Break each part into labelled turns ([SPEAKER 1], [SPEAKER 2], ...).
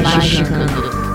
[SPEAKER 1] Magicando.
[SPEAKER 2] Praise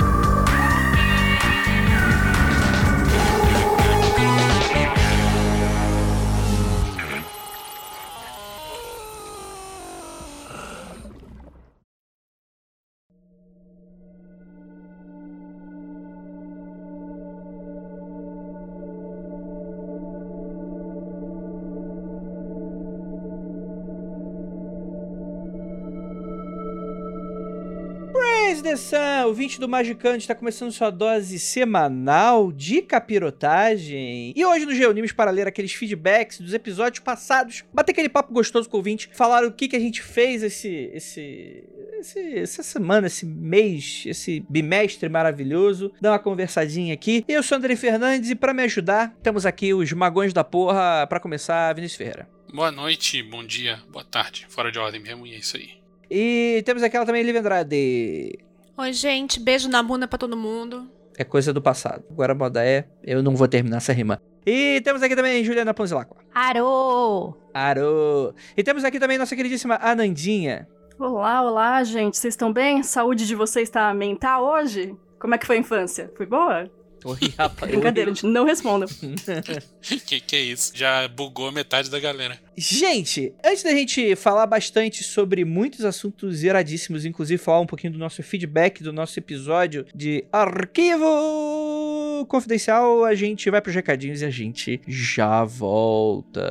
[SPEAKER 2] the Sun, o 20 do Magicante está começando sua dose semanal de capirotagem. E hoje no Geonimes, para ler aqueles feedbacks dos episódios passados, bater aquele papo gostoso com o ouvinte, falar o que, que a gente fez esse, esse, esse, essa semana, esse mês, esse bimestre maravilhoso, dar uma conversadinha aqui. Eu sou André Fernandes e para me ajudar, temos aqui os magões da porra, para começar, Vinícius Ferreira.
[SPEAKER 3] Boa noite, bom dia, boa tarde. Fora de ordem mesmo, e é isso aí.
[SPEAKER 2] E temos aquela também, Liv Andrade.
[SPEAKER 4] Oi, gente. Beijo na bunda pra todo mundo.
[SPEAKER 2] É coisa do passado. Agora a moda é, eu não vou terminar essa rima. E temos aqui também Juliana Ponzilacqua.
[SPEAKER 1] Arô!
[SPEAKER 2] Arô! E temos aqui também nossa queridíssima Anandinha.
[SPEAKER 5] Olá, olá, gente. Vocês estão bem? Saúde de vocês está mental hoje? Como é que foi a infância? Foi boa?
[SPEAKER 2] Oi, rapaz.
[SPEAKER 5] Brincadeira, gente. Não respondam.
[SPEAKER 3] que que é isso? Já bugou metade da galera.
[SPEAKER 2] Gente, antes da gente falar bastante sobre muitos assuntos iradíssimos, inclusive falar um pouquinho do nosso feedback do nosso episódio de arquivo confidencial, a gente vai pros recadinhos e a gente já volta.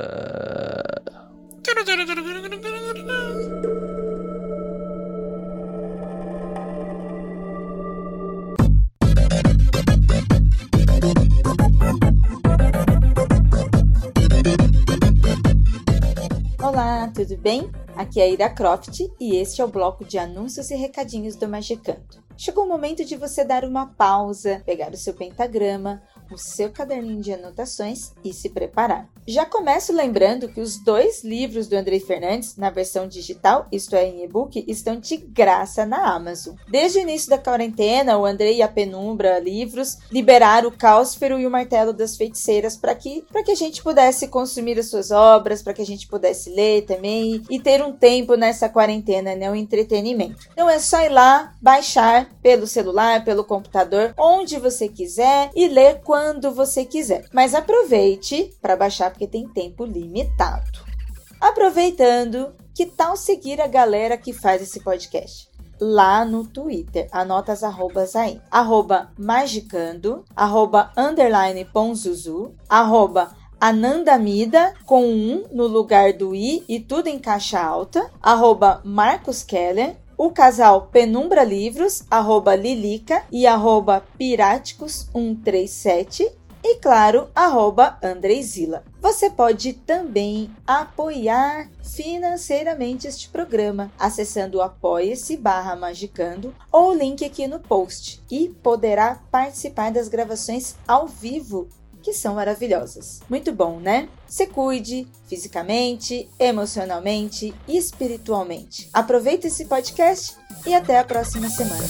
[SPEAKER 6] Olá, tudo bem? Aqui é a Ira Croft e este é o bloco de anúncios e recadinhos do Magicanto. Chegou o momento de você dar uma pausa, pegar o seu pentagrama, o seu caderninho de anotações e se preparar. Já começo lembrando que os dois livros do Andrei Fernandes, na versão digital, isto é, em e-book, estão de graça na Amazon. Desde o início da quarentena, o Andrei e a Penumbra Livros liberaram o Cáusfero e o Martelo das Feiticeiras para que, que a gente pudesse consumir as suas obras, para que a gente pudesse ler também e, e ter um tempo nessa quarentena, né, um entretenimento. Então é só ir lá, baixar pelo celular, pelo computador, onde você quiser e ler quando você quiser. Mas aproveite para baixar porque tem tempo limitado. Aproveitando, que tal seguir a galera que faz esse podcast? Lá no Twitter, anota as arrobas aí. Arroba magicando, arroba underline ponzuzu, arroba Anandamida com um no lugar do i e tudo em caixa alta, arroba Marcos Keller, o casal Penumbra Livros, arroba Lilica e arroba Piráticos137 e, claro, arroba Andreizila. Você pode também apoiar financeiramente este programa acessando o apoia-se barra magicando ou o link aqui no post e poderá participar das gravações ao vivo que são maravilhosas. Muito bom, né? Se cuide fisicamente, emocionalmente e espiritualmente. Aproveite esse podcast e até a próxima semana.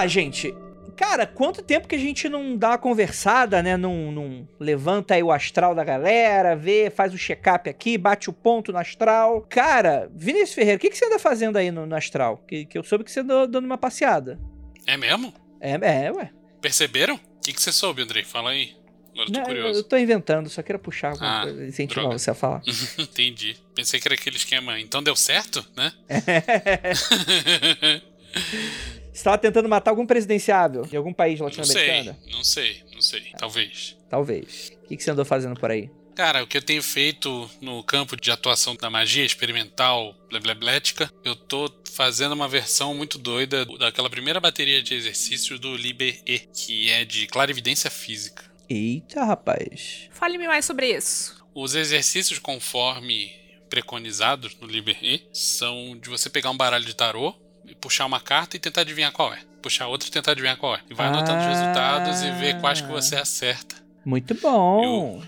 [SPEAKER 2] Lá, gente. Cara, quanto tempo que a gente não dá uma conversada, né? Não, não levanta aí o astral da galera, vê, faz o check-up aqui, bate o ponto no astral. Cara, Vinícius Ferreira, o que, que você anda fazendo aí no, no astral? Que, que eu soube que você andou dando uma passeada.
[SPEAKER 3] É mesmo?
[SPEAKER 2] É, é, ué.
[SPEAKER 3] Perceberam? O que, que você soube, Andrei? Fala aí. Agora eu tô
[SPEAKER 2] Não,
[SPEAKER 3] curioso.
[SPEAKER 2] eu tô inventando, só quero puxar alguma
[SPEAKER 3] Ah,
[SPEAKER 2] coisa, incentivar
[SPEAKER 3] droga.
[SPEAKER 2] você a falar.
[SPEAKER 3] Entendi. Pensei que era aquele esquema. Então deu certo, né?
[SPEAKER 2] Você tava tentando matar algum presidenciável de algum país
[SPEAKER 3] não sei,
[SPEAKER 2] latino-americano?
[SPEAKER 3] não sei, não sei. Talvez.
[SPEAKER 2] Talvez. O que, que você andou fazendo por aí?
[SPEAKER 3] Cara, o que eu tenho feito no campo de atuação da magia experimental blebleblética, eu tô fazendo uma versão muito doida daquela primeira bateria de exercícios do Liber E, que é de clarividência física.
[SPEAKER 2] Eita, rapaz.
[SPEAKER 4] Fale-me mais sobre isso.
[SPEAKER 3] Os exercícios conforme preconizados no Liber E são de você pegar um baralho de tarô puxar uma carta e tentar adivinhar qual é. Puxar outra e tentar adivinhar qual é. E vai anotando os
[SPEAKER 2] Ah.
[SPEAKER 3] resultados e ver quais que você acerta.
[SPEAKER 2] Muito bom.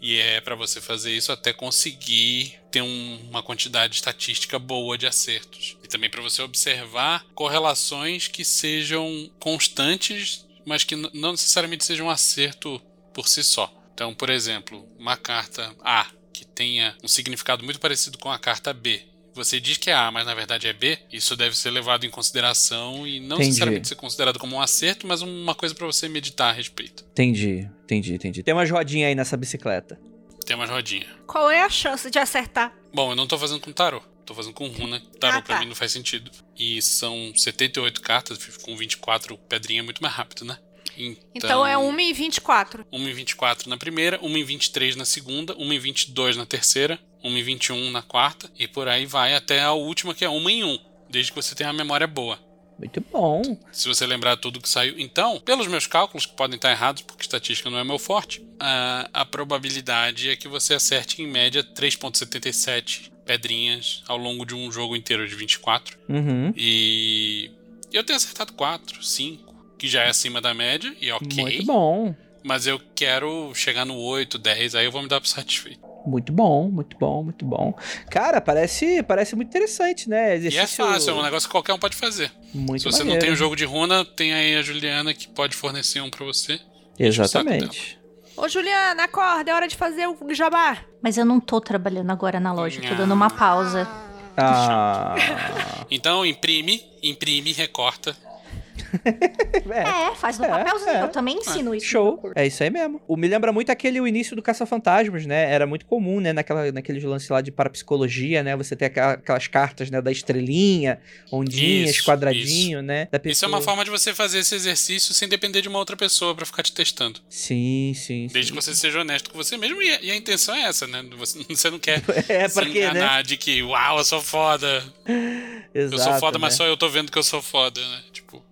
[SPEAKER 3] E é pra você fazer isso até conseguir ter um- uma quantidade estatística boa de acertos. E também pra você observar correlações que sejam constantes, mas que não necessariamente sejam um acerto por si só. Então, por exemplo, uma carta A que tenha um significado muito parecido com a carta B. Você diz que é A, mas na verdade é B. Isso deve ser levado em consideração e não
[SPEAKER 2] Entendi.
[SPEAKER 3] necessariamente ser considerado como um acerto, mas uma coisa pra você meditar a respeito.
[SPEAKER 2] Entendi, entendi, entendi. Tem umas rodinhas aí nessa bicicleta.
[SPEAKER 3] Tem uma rodinha.
[SPEAKER 4] Qual é a chance de acertar?
[SPEAKER 3] Bom, eu não tô fazendo com tarô. Tô fazendo com runa. Tarô
[SPEAKER 4] Ah,
[SPEAKER 3] pra
[SPEAKER 4] tá.
[SPEAKER 3] mim não faz sentido. E são 78 cartas, com 24 pedrinha é muito mais rápido, né? Então,
[SPEAKER 4] Então, é 1 e 24.
[SPEAKER 3] 1 em 24 na primeira, 1 em 23 na segunda, 1 em 22 na terceira, 1 em 21 na quarta, e por aí vai até a última, que é 1 em 1, desde que você tenha uma memória boa.
[SPEAKER 2] Muito bom.
[SPEAKER 3] Se você lembrar tudo que saiu. Então, pelos meus cálculos, que podem estar errados, porque estatística não é meu forte, a, a probabilidade é que você acerte em média 3,77 pedrinhas ao longo de um jogo inteiro de 24.
[SPEAKER 2] Uhum.
[SPEAKER 3] E eu tenho acertado 4, 5, que já é acima da média, e ok.
[SPEAKER 2] Muito bom.
[SPEAKER 3] Mas eu quero chegar no 8, 10, aí eu vou me dar por satisfeito.
[SPEAKER 2] Muito bom, muito bom, muito bom. Cara, parece, parece muito interessante, né?
[SPEAKER 3] E é
[SPEAKER 2] Exercício
[SPEAKER 3] fácil, é um negócio que qualquer um pode fazer.
[SPEAKER 2] muito
[SPEAKER 3] Se você não
[SPEAKER 2] maneiro.
[SPEAKER 3] tem o jogo de runa, tem aí a Juliana que pode fornecer um pra você.
[SPEAKER 2] Exatamente.
[SPEAKER 4] Ô, Juliana, acorda, é hora de fazer o jabá.
[SPEAKER 1] Mas eu não tô trabalhando agora na loja, tô dando uma pausa.
[SPEAKER 2] Ah.
[SPEAKER 3] Então imprime, imprime, recorta.
[SPEAKER 2] é.
[SPEAKER 1] É, faz no
[SPEAKER 2] É,
[SPEAKER 1] papelzinho.
[SPEAKER 2] é.
[SPEAKER 1] Eu também ensino isso.
[SPEAKER 2] Show. É isso aí mesmo. O, me lembra muito aquele o início do Caça-Fantasmas, né? Era muito comum, né? Naquela, naqueles lances lá de parapsicologia, né? Você ter aquela- aquelas cartas, né? Da estrelinha, ondinhas,
[SPEAKER 3] Isso,
[SPEAKER 2] quadradinho, né? Da
[SPEAKER 3] Isso é
[SPEAKER 2] pessoa.
[SPEAKER 3] uma forma de você fazer esse exercício sem depender de uma outra pessoa pra ficar te testando.
[SPEAKER 2] Sim, sim,
[SPEAKER 3] Desde
[SPEAKER 2] sim.
[SPEAKER 3] que você seja honesto com você mesmo. E a, e a intenção é essa, né? Você, você não quer
[SPEAKER 2] É,
[SPEAKER 3] se
[SPEAKER 2] pra quê, né?
[SPEAKER 3] enganar de que, uau, eu sou foda.
[SPEAKER 2] Exato,
[SPEAKER 3] eu sou foda, mas
[SPEAKER 2] né?
[SPEAKER 3] só eu tô vendo que eu sou foda, né? Tipo,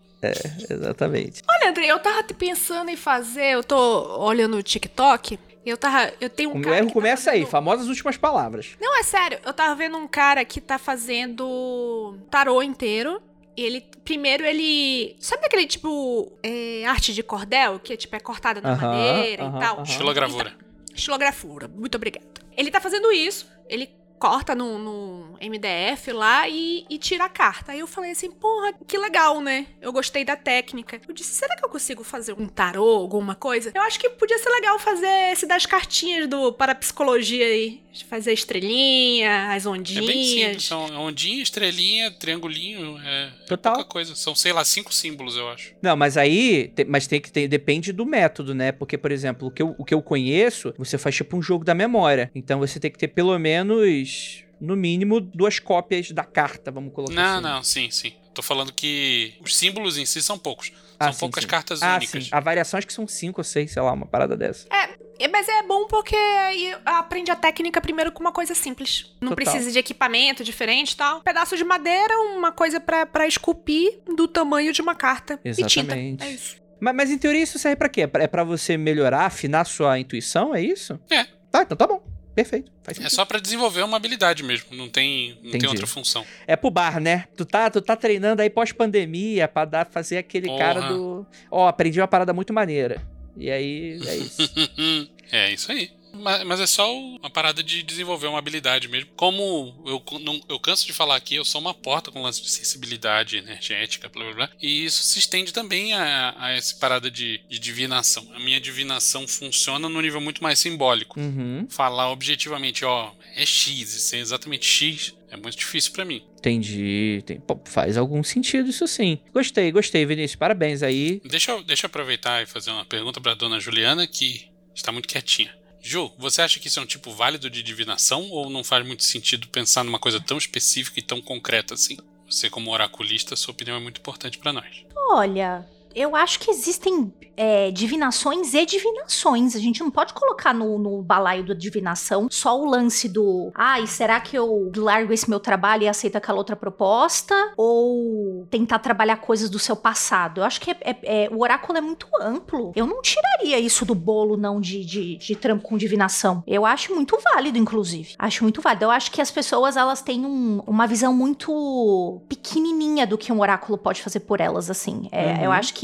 [SPEAKER 2] Exatamente.
[SPEAKER 4] Olha, André, eu tava pensando em fazer, eu tô olhando o TikTok, eu tava, eu tenho um
[SPEAKER 2] o meu
[SPEAKER 4] cara
[SPEAKER 2] erro
[SPEAKER 4] que tá
[SPEAKER 2] começa aí,
[SPEAKER 4] fazendo-
[SPEAKER 2] famosas últimas palavras.
[SPEAKER 4] Não, é sério, eu tava vendo um cara que tá fazendo tarô inteiro. E ele, primeiro ele. Sabe aquele tipo. é, arte de cordel? Que tipo, é cortada na
[SPEAKER 2] Aham,
[SPEAKER 4] madeira
[SPEAKER 2] aham,
[SPEAKER 4] e tal?
[SPEAKER 3] estilogravura.
[SPEAKER 4] Estilografura, muito obrigada. Ele tá fazendo isso, ele corta no, no MDF lá e, e tira a carta. Aí eu falei assim, porra, que legal, né? Eu gostei da técnica. Eu disse, será que eu consigo fazer um tarô, alguma coisa? Eu acho que podia ser legal fazer esse das cartinhas do parapsicologia aí. Fazer estrelinha, as
[SPEAKER 3] É bem simples.
[SPEAKER 4] ondinhas.
[SPEAKER 3] São ondinha, estrelinha, triangulinho. É, é
[SPEAKER 2] Total.
[SPEAKER 3] pouca coisa. São, sei lá, cinco símbolos, eu acho.
[SPEAKER 2] Não, mas aí, te- mas tem que ter, depende do método, né? Porque, por exemplo, o que, eu, o que eu conheço, você faz tipo um jogo da memória. Então você tem que ter pelo menos, no mínimo, duas cópias da carta, vamos colocar
[SPEAKER 3] Não,
[SPEAKER 2] assim.
[SPEAKER 3] não, sim, sim. Tô falando que os símbolos em si são poucos.
[SPEAKER 2] Ah,
[SPEAKER 3] São
[SPEAKER 2] sim,
[SPEAKER 3] poucas
[SPEAKER 2] sim.
[SPEAKER 3] cartas
[SPEAKER 2] Ah,
[SPEAKER 3] únicas.
[SPEAKER 2] sim. A variação acho que são cinco ou seis, sei lá, uma parada dessa.
[SPEAKER 4] É, mas é bom porque aí aprende a técnica primeiro com uma coisa simples. Não
[SPEAKER 2] Total.
[SPEAKER 4] precisa de equipamento diferente e tal. Um pedaço de madeira, uma coisa pra, pra esculpir do tamanho de uma carta. E
[SPEAKER 2] Exatamente.
[SPEAKER 4] tinta. É isso.
[SPEAKER 2] Mas, mas em teoria isso serve pra quê? É pra você melhorar, afinar sua intuição, é isso?
[SPEAKER 3] É.
[SPEAKER 2] Tá, então tá bom. Perfeito. Faz
[SPEAKER 3] É só pra desenvolver uma habilidade mesmo. Não tem, não
[SPEAKER 2] Entendi.
[SPEAKER 3] tem outra função.
[SPEAKER 2] É pro bar, né? Tu tá, tu tá treinando aí pós-pandemia pra dar, fazer aquele
[SPEAKER 3] Porra.
[SPEAKER 2] cara do. Ó, aprendi uma parada muito maneira. E aí, é isso.
[SPEAKER 3] é isso aí. Mas, mas é só uma parada de desenvolver uma habilidade mesmo. Como eu, não, eu canso de falar aqui, eu sou uma porta com lance de sensibilidade energética, blá blá blá. E isso se estende também a, a essa parada de, de divinação. A minha divinação funciona num nível muito mais simbólico.
[SPEAKER 2] Uhum.
[SPEAKER 3] Falar objetivamente, ó, é X, e ser exatamente X, é muito difícil pra mim.
[SPEAKER 2] Entendi. Tem- pô, faz algum sentido isso sim. Gostei, gostei, Vinícius. Parabéns aí.
[SPEAKER 3] Deixa eu, deixa eu aproveitar e fazer uma pergunta pra dona Juliana, que está muito quietinha. Ju, você acha que isso é um tipo válido de divinação ou não faz muito sentido pensar numa coisa tão específica e tão concreta assim? Você, como oraculista, sua opinião é muito importante pra nós.
[SPEAKER 1] Olha, eu acho que existem é, divinações e divinações. A gente não pode colocar no, no balaio da divinação só o lance do ai, será que eu largo esse meu trabalho e aceito aquela outra proposta? Ou tentar trabalhar coisas do seu passado? Eu acho que é, é, é, o oráculo é muito amplo. Eu não tiraria isso do bolo, não, de, de, de trampo com divinação. Eu acho muito válido, inclusive. Acho muito válido. Eu acho que as pessoas, elas têm um, uma visão muito pequenininha do que um oráculo pode fazer por elas, assim. É,
[SPEAKER 2] Uhum.
[SPEAKER 1] Eu acho que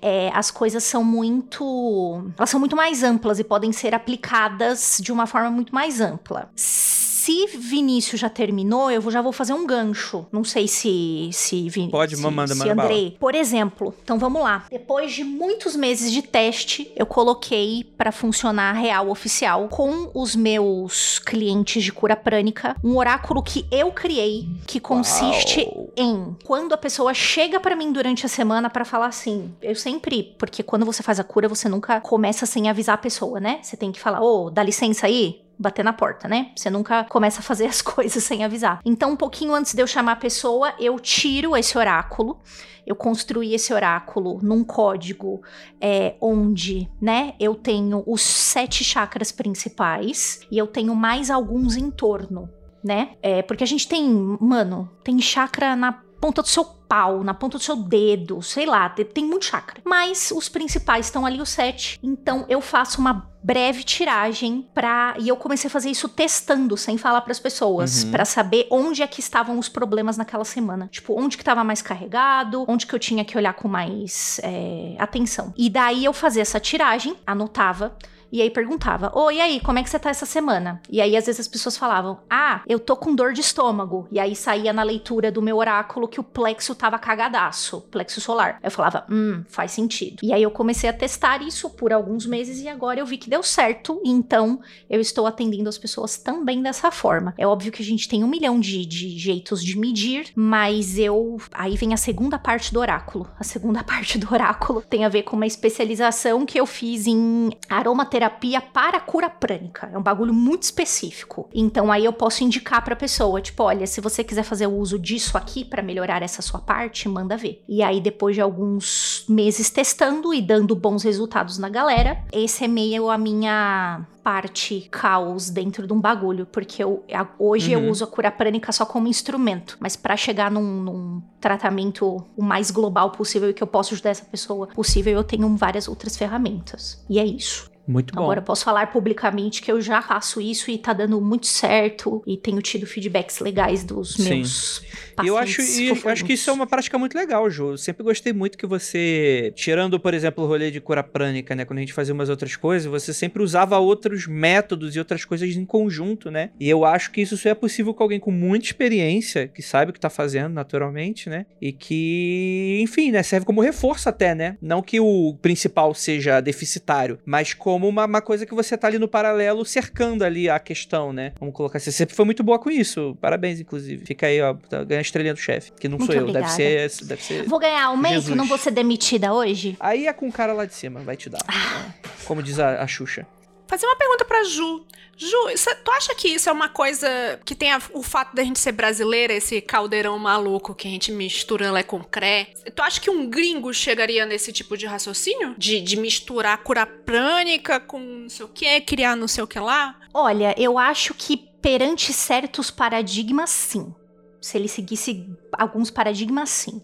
[SPEAKER 1] é, as coisas são muito. Elas são muito mais amplas e podem ser aplicadas de uma forma muito mais ampla. Se Vinícius já terminou, eu já vou fazer um gancho. Não sei se. se Vin-
[SPEAKER 2] Pode,
[SPEAKER 1] se,
[SPEAKER 2] manda,
[SPEAKER 1] se
[SPEAKER 2] manda bala.
[SPEAKER 1] Andrei. Por exemplo, então vamos lá. Depois de muitos meses de teste, eu coloquei pra funcionar real oficial com os meus clientes de cura prânica um oráculo que eu criei que consiste
[SPEAKER 2] Uau.
[SPEAKER 1] em quando a pessoa chega pra mim durante a semana pra falar assim, eu sempre, porque quando você faz a cura, você nunca começa sem avisar a pessoa, né? Você tem que falar, ô, dá licença aí, bater na porta, né? Você nunca começa a fazer as coisas sem avisar. Então, um pouquinho antes de eu chamar a pessoa, eu tiro esse oráculo. Eu construí esse oráculo num código é, onde, né, eu tenho os sete chakras principais e eu tenho mais alguns em torno, né? É, porque a gente tem, mano, tem chakra na ponta do seu pau, na ponta do seu dedo, sei lá, tem, muito chakra. Mas os principais estão ali, os sete. Então eu faço uma breve tiragem pra. E eu comecei a fazer isso testando, sem falar pras pessoas,
[SPEAKER 2] Uhum.
[SPEAKER 1] pra saber onde é que estavam os problemas naquela semana. Tipo, onde que tava mais carregado, onde que eu tinha que olhar com mais é, atenção. E daí eu fazia essa tiragem, anotava. E aí perguntava, ô, e aí, como é que você tá essa semana? E aí, às vezes, as pessoas falavam, ah, eu tô com dor de estômago. E aí saía na leitura do meu oráculo que o plexo tava cagadaço, plexo solar. Eu falava, hum, faz sentido. E aí eu comecei a testar isso por alguns meses e agora eu vi que deu certo. Então eu estou atendendo as pessoas também dessa forma. É óbvio que a gente tem um milhão de, de jeitos de medir, mas eu. Aí vem a segunda parte do oráculo. A segunda parte do oráculo tem a ver com uma especialização que eu fiz em aromaterapia para cura prânica. É um bagulho muito específico. Então aí eu posso indicar pra pessoa, tipo, olha, se você quiser fazer o uso disso aqui pra melhorar essa sua parte, manda ver. E aí depois de alguns meses testando e dando bons resultados na galera, esse é meio a minha parte caos dentro de um bagulho, porque eu, a- hoje
[SPEAKER 2] Uhum.
[SPEAKER 1] eu uso a cura prânica só como instrumento, mas pra chegar num, num tratamento o mais global possível e que eu possa ajudar essa pessoa possível, eu tenho várias outras ferramentas. E é isso.
[SPEAKER 2] Muito bom.
[SPEAKER 1] Agora eu posso falar publicamente que eu já faço isso e tá dando muito certo e tenho tido feedbacks legais dos
[SPEAKER 2] Sim.
[SPEAKER 1] meus
[SPEAKER 2] E eu
[SPEAKER 1] pacientes
[SPEAKER 2] acho, e eu acho que isso é uma prática muito legal, Ju. Eu sempre gostei muito que você, tirando, por exemplo, o rolê de cura prânica, né? Quando a gente fazia umas outras coisas, você sempre usava outros métodos e outras coisas em conjunto, né? E eu acho que isso só é possível com alguém com muita experiência, que sabe o que tá fazendo naturalmente, né? E que, enfim, né? Serve como reforço até, né? Não que o principal seja deficitário, mas como uma, uma coisa que você tá ali no paralelo cercando ali a questão, né? Vamos colocar assim. Você sempre foi muito boa com isso. Parabéns, inclusive. Fica aí, ó. tá- Ganha a estrelinha do chefe. Que não
[SPEAKER 1] Muito
[SPEAKER 2] sou eu. Deve
[SPEAKER 1] obrigada.
[SPEAKER 2] ser, deve ser.
[SPEAKER 1] Vou ganhar aumento, não vou ser demitida hoje?
[SPEAKER 2] Aí é com o cara lá de cima, vai te dar. Como diz a, a Xuxa.
[SPEAKER 4] Fazer uma pergunta pra Ju. Ju, cê- tu acha que isso é uma coisa que tem a- o fato da gente ser brasileira, esse caldeirão maluco que a gente mistura lé com cré? Tu acha que um gringo chegaria nesse tipo de raciocínio? De, de misturar cura prânica com não sei o que, criar não sei o que lá?
[SPEAKER 1] Olha, eu acho que perante certos paradigmas, sim. Se ele seguisse alguns paradigmas, sim.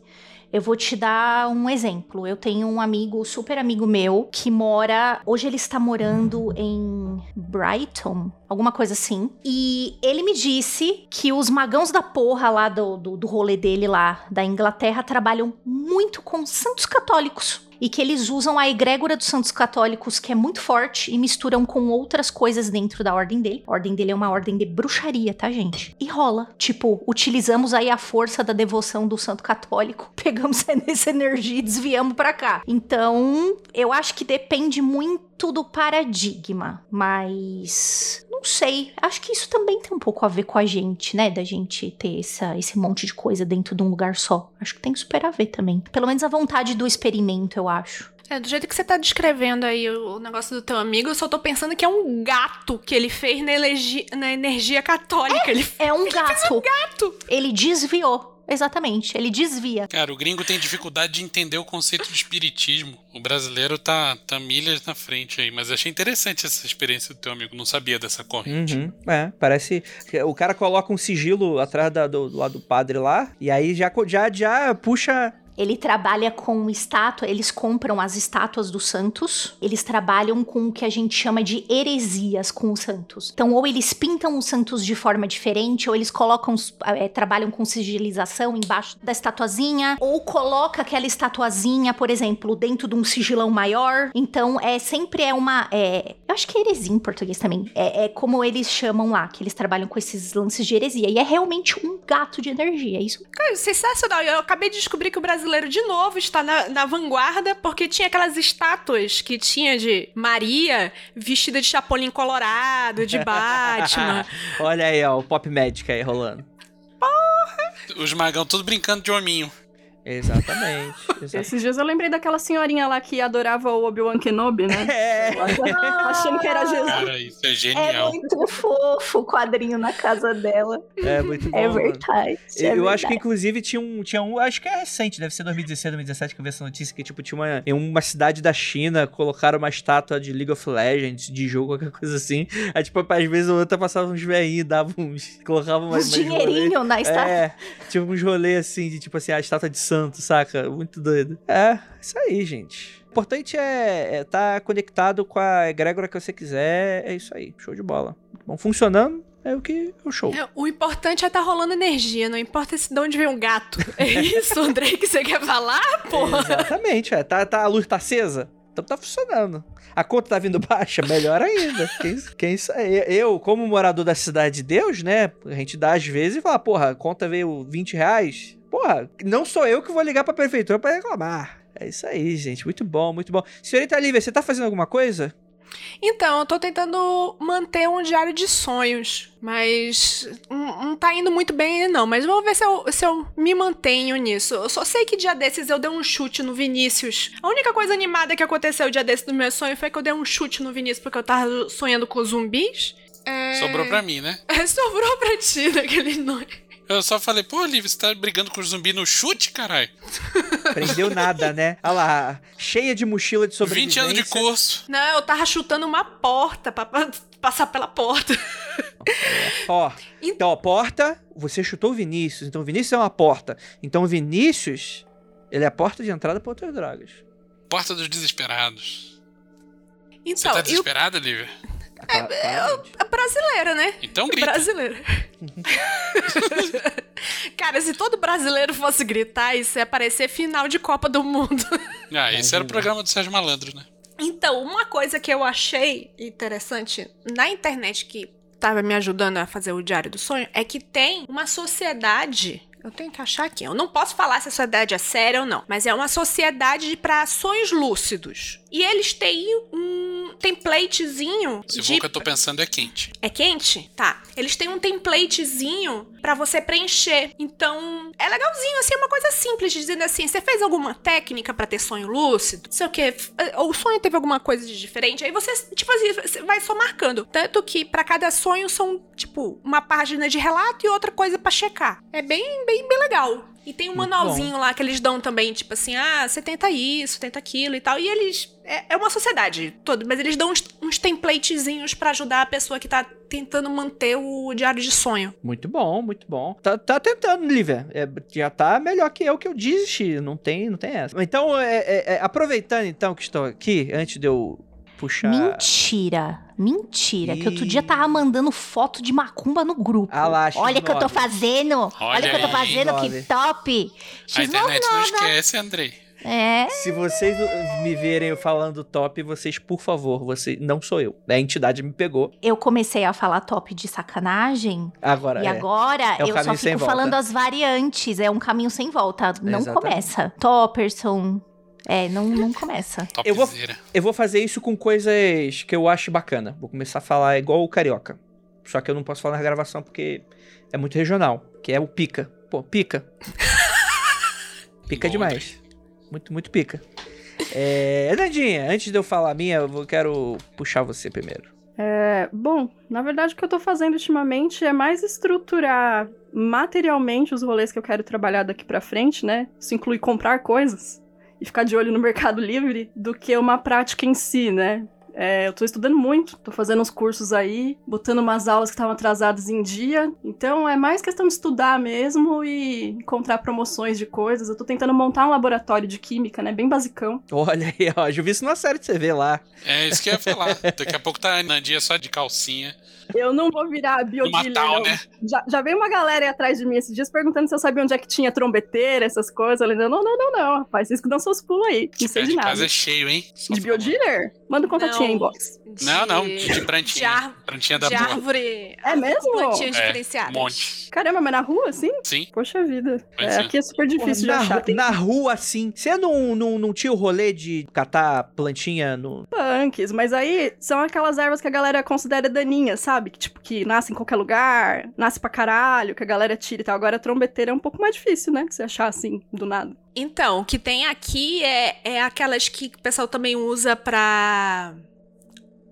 [SPEAKER 1] Eu vou te dar um exemplo. Eu tenho um amigo, super amigo meu, que mora. Hoje ele está morando em Brighton, alguma coisa assim. E ele me disse que os magãos da porra lá do, do, do rolê dele lá da Inglaterra trabalham muito com santos católicos. E que eles usam a egrégora dos santos católicos, que é muito forte, e misturam com outras coisas dentro da ordem dele. A ordem dele é uma ordem de bruxaria, tá, gente? E rola. Tipo, utilizamos aí a força da devoção do santo católico, pegamos essa energia e desviamos pra cá. Então, eu acho que depende muito do paradigma, mas sei. Acho que isso também tem um pouco a ver com a gente, né? Da gente ter essa, esse monte de coisa dentro de um lugar só. Acho que tem super a ver também. Pelo menos a vontade do experimento, eu acho.
[SPEAKER 4] É, do jeito que você tá descrevendo aí o, o negócio do teu amigo, eu só tô pensando que é um gato que ele fez na, elegi- na energia católica. Ele
[SPEAKER 1] É um gato.
[SPEAKER 4] gato.
[SPEAKER 1] Ele desviou. Exatamente, ele desvia.
[SPEAKER 3] Cara, o gringo tem dificuldade de entender o conceito de espiritismo. O brasileiro tá, tá milhas na frente aí. Mas achei interessante essa experiência do teu amigo. Não sabia dessa corrente.
[SPEAKER 2] Uhum. É, parece. que O cara coloca um sigilo atrás da- do, do lado do padre lá, e aí já, já, já puxa.
[SPEAKER 1] Ele trabalha com estátua, eles compram as estátuas dos santos, eles trabalham com o que a gente chama de heresias com os santos. Então, ou eles pintam os santos de forma diferente, ou eles colocam, eh, trabalham com sigilização embaixo da estatuazinha, ou coloca aquela estatuazinha, por exemplo, dentro de um sigilão maior. Então, é sempre é uma. é, eu acho que é heresia em português também. É, é como eles chamam lá, que eles trabalham com esses lances de heresia. E é realmente um gato de energia. é Isso
[SPEAKER 4] Cara, sensacional. Eu acabei de descobrir que o brasileiro, de novo, está na, na vanguarda, porque tinha aquelas estátuas que tinha de Maria vestida de Chapolin Colorado, de Batman.
[SPEAKER 2] Olha aí, ó, o Pop Magic aí rolando.
[SPEAKER 3] Os magão tudo brincando de hominho.
[SPEAKER 2] Exatamente. exatamente.
[SPEAKER 5] Esses dias eu lembrei daquela senhorinha lá que adorava o Obi-Wan Kenobi, né?
[SPEAKER 2] É.
[SPEAKER 5] Achando que era Jesus.
[SPEAKER 3] Cara, isso é
[SPEAKER 1] É
[SPEAKER 3] genial.
[SPEAKER 1] muito fofo o quadrinho na casa dela.
[SPEAKER 2] É muito bom.
[SPEAKER 1] É verdade.
[SPEAKER 2] Eu,
[SPEAKER 1] é
[SPEAKER 2] eu acho que,
[SPEAKER 1] verdade.
[SPEAKER 2] inclusive, tinha um, tinha um. Acho que é recente, deve ser 2016, 2017 que eu vi essa notícia. Que, tipo, tinha uma. Em uma cidade da China, colocaram uma estátua de League of Legends, de jogo, qualquer coisa assim. Aí, tipo, às vezes ou outra passava uns velhinhos, davam uns. Colocavam mais.
[SPEAKER 1] Uns dinheirinho na estátua.
[SPEAKER 2] É, tipo uns rolês assim, de tipo assim, a estátua de santo, saca? Muito doido. É, isso aí, gente. O importante é estar conectado com a egrégora que você quiser. É isso aí. Show de bola. Bom, funcionando é o que é o show.
[SPEAKER 4] É, o importante é estar rolando energia, não importa se de onde vem um gato. É isso, Andrei, que você quer falar, porra?
[SPEAKER 2] Exatamente, é. Tá, tá, a luz tá acesa? Então tá funcionando. A conta tá vindo baixa? Melhor ainda. Quem, quem? Eu, como morador da Cidade de Deus, né? A gente dá às vezes e fala, porra, a conta veio 20 reais. Porra, não sou eu que vou ligar pra prefeitura pra reclamar. É isso aí, gente. Muito bom, muito bom. Senhorita Lívia, você tá fazendo alguma coisa?
[SPEAKER 4] Então, eu tô tentando manter um diário de sonhos, mas não, não tá indo muito bem não. Mas vamos ver se eu, se eu me mantenho nisso. Eu só sei que dia desses eu dei um chute no Vinícius. A única coisa animada que aconteceu dia desses do meu sonho foi que eu dei um chute no Vinícius porque eu tava sonhando com zumbis. É...
[SPEAKER 3] Sobrou pra mim, né?
[SPEAKER 4] É, sobrou pra ti naquele noite.
[SPEAKER 3] Eu só falei, pô, Liv, você tá brigando com os zumbi no chute, caralho?
[SPEAKER 2] Prendeu nada, né? Olha lá, cheia de mochila de
[SPEAKER 3] 20
[SPEAKER 2] sobrevivência.
[SPEAKER 3] anos de curso.
[SPEAKER 4] Não, eu tava chutando uma porta pra, pra passar pela porta.
[SPEAKER 2] Ó, então, ó, porta, você chutou o Vinícius, então o Vinícius é uma porta. Então o Vinícius, ele é a porta de entrada para outras drogas.
[SPEAKER 3] Porta dos desesperados. Você
[SPEAKER 4] Então,
[SPEAKER 3] tá
[SPEAKER 4] e o
[SPEAKER 3] desesperada, Lívia?
[SPEAKER 2] Cla- claramente.
[SPEAKER 4] é brasileira, né?
[SPEAKER 3] Então grita.
[SPEAKER 4] Brasileiro. Cara, se todo brasileiro fosse gritar, isso ia parecer final de Copa do Mundo.
[SPEAKER 3] Ah, esse era o programa do Sérgio Malandro, né?
[SPEAKER 4] Então, uma coisa que eu achei interessante na internet que tava me ajudando a fazer o Diário do Sonho é que tem uma sociedade. Eu tenho que achar aqui. Eu não posso falar se a sociedade é séria ou não, mas é uma sociedade para sonhos lúcidos. E eles têm um templatezinho
[SPEAKER 3] Se
[SPEAKER 4] de
[SPEAKER 3] for o que eu tô pensando é quente.
[SPEAKER 4] é quente? Tá. Eles têm um templatezinho pra você preencher. Então, é legalzinho, assim, é uma coisa simples, dizendo assim: você fez alguma técnica pra ter sonho lúcido? Não sei o quê. Ou o sonho teve alguma coisa de diferente? Aí você, tipo assim, você vai só marcando. Tanto que pra cada sonho são, tipo, uma página de relato e outra coisa pra checar. É bem, bem, bem legal. E tem um
[SPEAKER 2] Muito
[SPEAKER 4] manualzinho lá que eles dão também, tipo assim, ah, você tenta isso, tenta aquilo e tal. E eles. É, é uma sociedade toda, mas eles dão uns, uns templatezinhos pra ajudar a pessoa que tá tentando manter o diário de sonho.
[SPEAKER 2] Muito bom, muito bom. Tá, tá tentando, Lívia. É, já tá melhor que eu que eu desisti. Não tem, não tem essa. Então, é, é, é, aproveitando então que estou aqui, antes de eu puxar.
[SPEAKER 1] Mentira. Mentira. Que outro dia tava mandando foto de macumba no grupo.
[SPEAKER 2] Ah lá,
[SPEAKER 1] Olha o que eu tô
[SPEAKER 2] X9.
[SPEAKER 1] fazendo. Olha
[SPEAKER 3] Olha
[SPEAKER 1] o que eu tô fazendo,
[SPEAKER 2] X9.
[SPEAKER 1] que top.
[SPEAKER 3] A internet não
[SPEAKER 1] X9
[SPEAKER 3] esquece, Andrei.
[SPEAKER 1] É.
[SPEAKER 2] Se vocês me verem falando top, vocês, por favor, você não sou eu. A entidade me pegou.
[SPEAKER 1] Eu comecei a falar top de sacanagem.
[SPEAKER 2] Agora
[SPEAKER 1] E
[SPEAKER 2] é.
[SPEAKER 1] agora
[SPEAKER 2] É um
[SPEAKER 1] eu só fico falando as variantes. É um caminho sem volta. Não
[SPEAKER 2] Exatamente.
[SPEAKER 1] começa. Topperson. É, não, não começa.
[SPEAKER 2] Eu vou-. Eu vou fazer isso com coisas que eu acho bacana. Vou começar a falar igual o carioca. Só que eu não posso falar na gravação porque é muito regional. Que é o pica. Pô, pica. pica
[SPEAKER 3] Bom,
[SPEAKER 2] demais. Muito, muito pica. É, Nandinha, antes de eu falar a minha, eu quero puxar você primeiro.
[SPEAKER 5] É, bom, na verdade o que eu tô fazendo ultimamente é mais estruturar materialmente os rolês que eu quero trabalhar daqui pra frente, né? Isso inclui comprar coisas e ficar de olho no Mercado Livre do que uma prática em si, né? É, eu tô estudando muito, tô fazendo uns cursos aí, botando umas aulas que estavam atrasadas em dia. Então é mais questão de estudar mesmo e encontrar promoções de coisas. Eu tô tentando montar um laboratório de química, né? Bem basicão.
[SPEAKER 2] Olha aí, ó, já vi isso numa série de TV lá.
[SPEAKER 3] É isso que eu ia falar. Daqui a pouco tá a Nandinha só de calcinha.
[SPEAKER 5] Eu não vou virar não.
[SPEAKER 3] né?
[SPEAKER 5] Já, já veio uma galera aí atrás de mim esses dias perguntando se eu sabia onde é que tinha trombeteira, essas coisas. Eu falei, não, não, não, não, não, rapaz, vocês que dão seus pulos aí. Não sei de
[SPEAKER 3] de
[SPEAKER 5] nada.
[SPEAKER 3] casa é cheio, hein? Só
[SPEAKER 5] De biodealer? Manda um contatinho aí,
[SPEAKER 4] Não.
[SPEAKER 5] inbox.
[SPEAKER 4] De-
[SPEAKER 3] Não, não, de, de
[SPEAKER 4] De,
[SPEAKER 3] plantinha.
[SPEAKER 4] ar-
[SPEAKER 3] Plantinha da
[SPEAKER 4] de
[SPEAKER 3] boa.
[SPEAKER 4] árvore.
[SPEAKER 5] É mesmo?
[SPEAKER 4] Plantinhas
[SPEAKER 3] É,
[SPEAKER 4] diferenciadas.
[SPEAKER 3] Um monte.
[SPEAKER 5] Caramba, mas na rua, assim?
[SPEAKER 3] Sim.
[SPEAKER 5] Poxa vida. É,
[SPEAKER 3] é.
[SPEAKER 5] aqui é super difícil
[SPEAKER 2] Porra,
[SPEAKER 5] de
[SPEAKER 2] na,
[SPEAKER 5] achar. Tem
[SPEAKER 2] na rua, assim. Você não, não, não tinha o rolê de catar plantinha no.
[SPEAKER 5] punks, mas aí são aquelas ervas que a galera considera daninhas, sabe? Que, tipo, que nasce em qualquer lugar, nasce pra caralho, que a galera tira e tal. Agora a trombeteira é um pouco mais difícil, né? Você achar assim, do nada.
[SPEAKER 4] Então, o que tem aqui é, é aquelas que o pessoal também usa pra.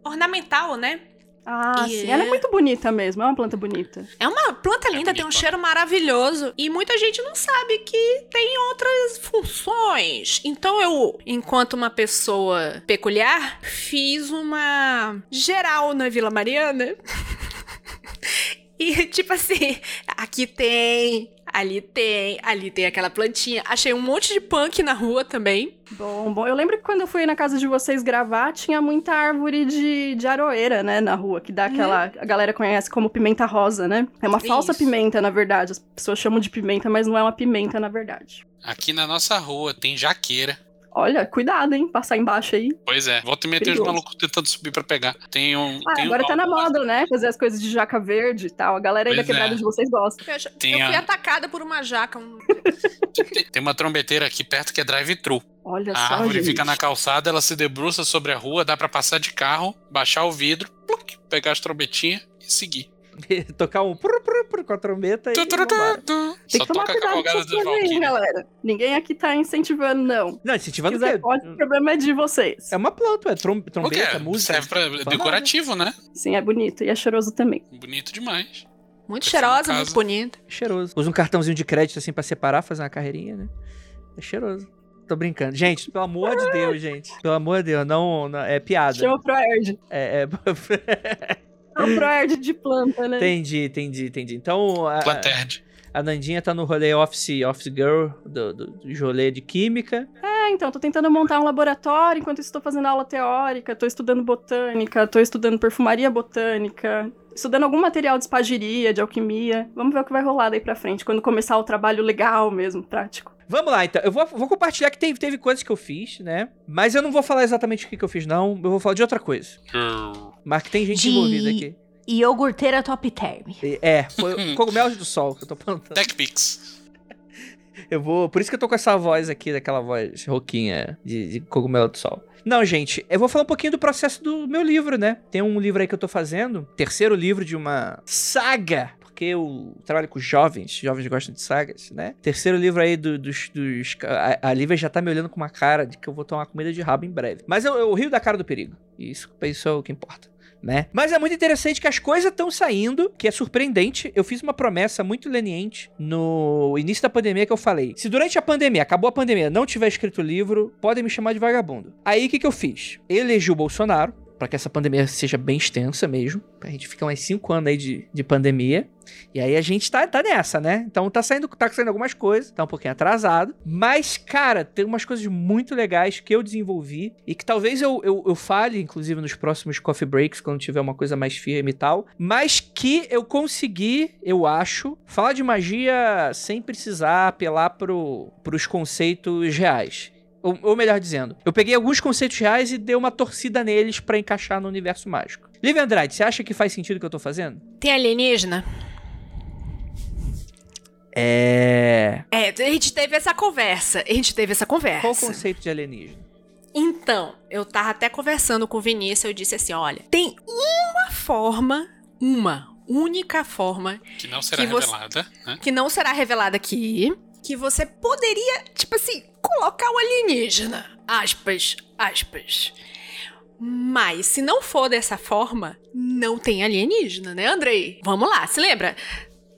[SPEAKER 4] ornamental, né?
[SPEAKER 5] Ah,
[SPEAKER 4] E
[SPEAKER 5] sim.
[SPEAKER 4] é-
[SPEAKER 5] Ela é muito bonita mesmo, é uma planta bonita.
[SPEAKER 4] É uma planta linda, tem um cheiro maravilhoso. E muita gente não sabe que tem outras funções. Então eu, enquanto uma pessoa peculiar, fiz uma geral na Vila Mariana. e tipo assim, aqui tem, ali tem, ali tem aquela plantinha. Achei um monte de punk na rua também.
[SPEAKER 5] Bom, bom. Eu lembro que quando eu fui na casa de vocês gravar, tinha muita árvore de, de aroeira, né, na rua, que dá aquela. A galera conhece como pimenta rosa, né? É uma falsa
[SPEAKER 4] Isso.
[SPEAKER 5] pimenta, na verdade. As pessoas chamam de pimenta, mas não é uma pimenta, na verdade.
[SPEAKER 3] Aqui na nossa rua tem jaqueira.
[SPEAKER 5] Olha, cuidado, hein? Passar embaixo aí.
[SPEAKER 3] Pois é. Volta e meia tem os malucos tentando subir pra pegar. Tem um.
[SPEAKER 5] Ah,
[SPEAKER 3] tem um-
[SPEAKER 5] agora tá na moda, né? Fazer as coisas de jaca verde e tal. A galera aí da
[SPEAKER 3] Pois
[SPEAKER 5] quebrada
[SPEAKER 3] é.
[SPEAKER 5] de vocês gosta.
[SPEAKER 4] Eu,
[SPEAKER 3] Tem
[SPEAKER 4] eu fui
[SPEAKER 3] a-
[SPEAKER 4] atacada por uma jaca. um-
[SPEAKER 3] Tem, tem uma trombeteira aqui perto que é drive-thru.
[SPEAKER 5] Olha
[SPEAKER 3] A
[SPEAKER 5] só,
[SPEAKER 3] árvore
[SPEAKER 5] gente.
[SPEAKER 3] fica na calçada, ela se debruça sobre a rua, dá pra passar de carro, baixar o vidro, pluc, pegar as trombetinhas e seguir.
[SPEAKER 2] Tocar um prur, prur, prur com a trombeta e.
[SPEAKER 3] Tu, tu, tu,
[SPEAKER 2] vambora.
[SPEAKER 3] tu.
[SPEAKER 5] Tem
[SPEAKER 3] Só
[SPEAKER 5] que tomar
[SPEAKER 3] toca a
[SPEAKER 5] cuidado com essas coisas aí, galera. Ninguém aqui tá incentivando, não.
[SPEAKER 2] Não, incentivando o quê?
[SPEAKER 5] pode, o problema é de vocês.
[SPEAKER 2] É uma planta, é trom trombeta, música.
[SPEAKER 3] Serve pra decorativo, né?
[SPEAKER 5] Sim, é bonito. E é cheiroso também.
[SPEAKER 3] Bonito demais.
[SPEAKER 4] Muito cheirosa, muito bonita.
[SPEAKER 2] É cheiroso. Usa um cartãozinho de crédito assim pra separar, fazer uma carreirinha, né? É cheiroso. Tô brincando. Gente, pelo amor de Deus, gente. Pelo amor de Deus, não, não- é piada.
[SPEAKER 5] Chama Proerd.
[SPEAKER 2] É,
[SPEAKER 5] É o Proerd de planta, né?
[SPEAKER 2] entendi, entendi, entendi. Então, a,
[SPEAKER 3] Planterd.
[SPEAKER 2] a Nandinha tá no rolê Office, office Girl, do, do, do rolê de química.
[SPEAKER 5] É, então, tô tentando montar um laboratório, enquanto tô fazendo aula teórica, tô estudando botânica, tô estudando perfumaria botânica, estudando algum material de espagiria, de alquimia. Vamos ver o que vai rolar daí pra frente, quando começar o trabalho legal mesmo, prático.
[SPEAKER 2] Vamos lá, então. Eu vou, vou compartilhar que teve, teve coisas que eu fiz, né? Mas eu não vou falar exatamente o que, que eu fiz, não. Eu vou falar de outra coisa. Mas que tem gente
[SPEAKER 1] De-
[SPEAKER 2] envolvida aqui.
[SPEAKER 1] Iogurteira top term.
[SPEAKER 2] E- É, foi cogumelos do sol que eu tô plantando.
[SPEAKER 3] TechPix.
[SPEAKER 2] Eu vou. Por isso que eu tô com essa voz aqui, daquela voz roquinha de, de cogumelo do sol. Não, gente, eu vou falar um pouquinho do processo do meu livro, né? Tem um livro aí que eu tô fazendo, terceiro livro de uma saga. Porque eu trabalho com jovens, jovens gostam de sagas, né? Terceiro livro aí do- dos. dos a, a Lívia já tá me olhando com uma cara de que eu vou tomar comida de rabo em breve. Mas eu, eu rio da cara do perigo. Isso, isso é o que importa né? Mas é muito interessante que as coisas estão saindo, que é surpreendente. Eu fiz uma promessa muito leniente no início da pandemia que eu falei: se durante a pandemia, acabou a pandemia, não tiver escrito livro, podem me chamar de vagabundo. Aí o que, que eu fiz? Elegi o Bolsonaro. Pra que essa pandemia seja bem extensa mesmo. Pra gente ficar mais cinco anos aí de, de pandemia. E aí a gente tá, tá nessa, né? Então tá saindo, tá saindo algumas coisas, tá um pouquinho atrasado. Mas, cara, tem umas coisas muito legais que eu desenvolvi e que talvez eu, eu, eu fale, inclusive, nos próximos coffee breaks, quando tiver uma coisa mais firme e tal. Mas que eu consegui, eu acho, falar de magia sem precisar apelar pro, pros conceitos reais. Ou, ou melhor dizendo, eu peguei alguns conceitos reais e dei uma torcida neles pra encaixar no universo mágico. Lívia Andrade, você acha que faz sentido o que eu tô fazendo?
[SPEAKER 4] Tem alienígena?
[SPEAKER 2] É.
[SPEAKER 4] É, a gente teve essa conversa. A gente teve essa conversa.
[SPEAKER 2] Qual o conceito de alienígena?
[SPEAKER 4] Então, eu tava até conversando com o Vinícius, eu disse assim, olha, tem uma forma, uma única forma,
[SPEAKER 3] Que não será
[SPEAKER 4] Que você-
[SPEAKER 3] revelada, né?
[SPEAKER 4] que não será revelada aqui, que você poderia, tipo assim, colocar o alienígena. Aspas, aspas. Mas se não for dessa forma, não tem alienígena, né, Andrei? Vamos lá, se lembra?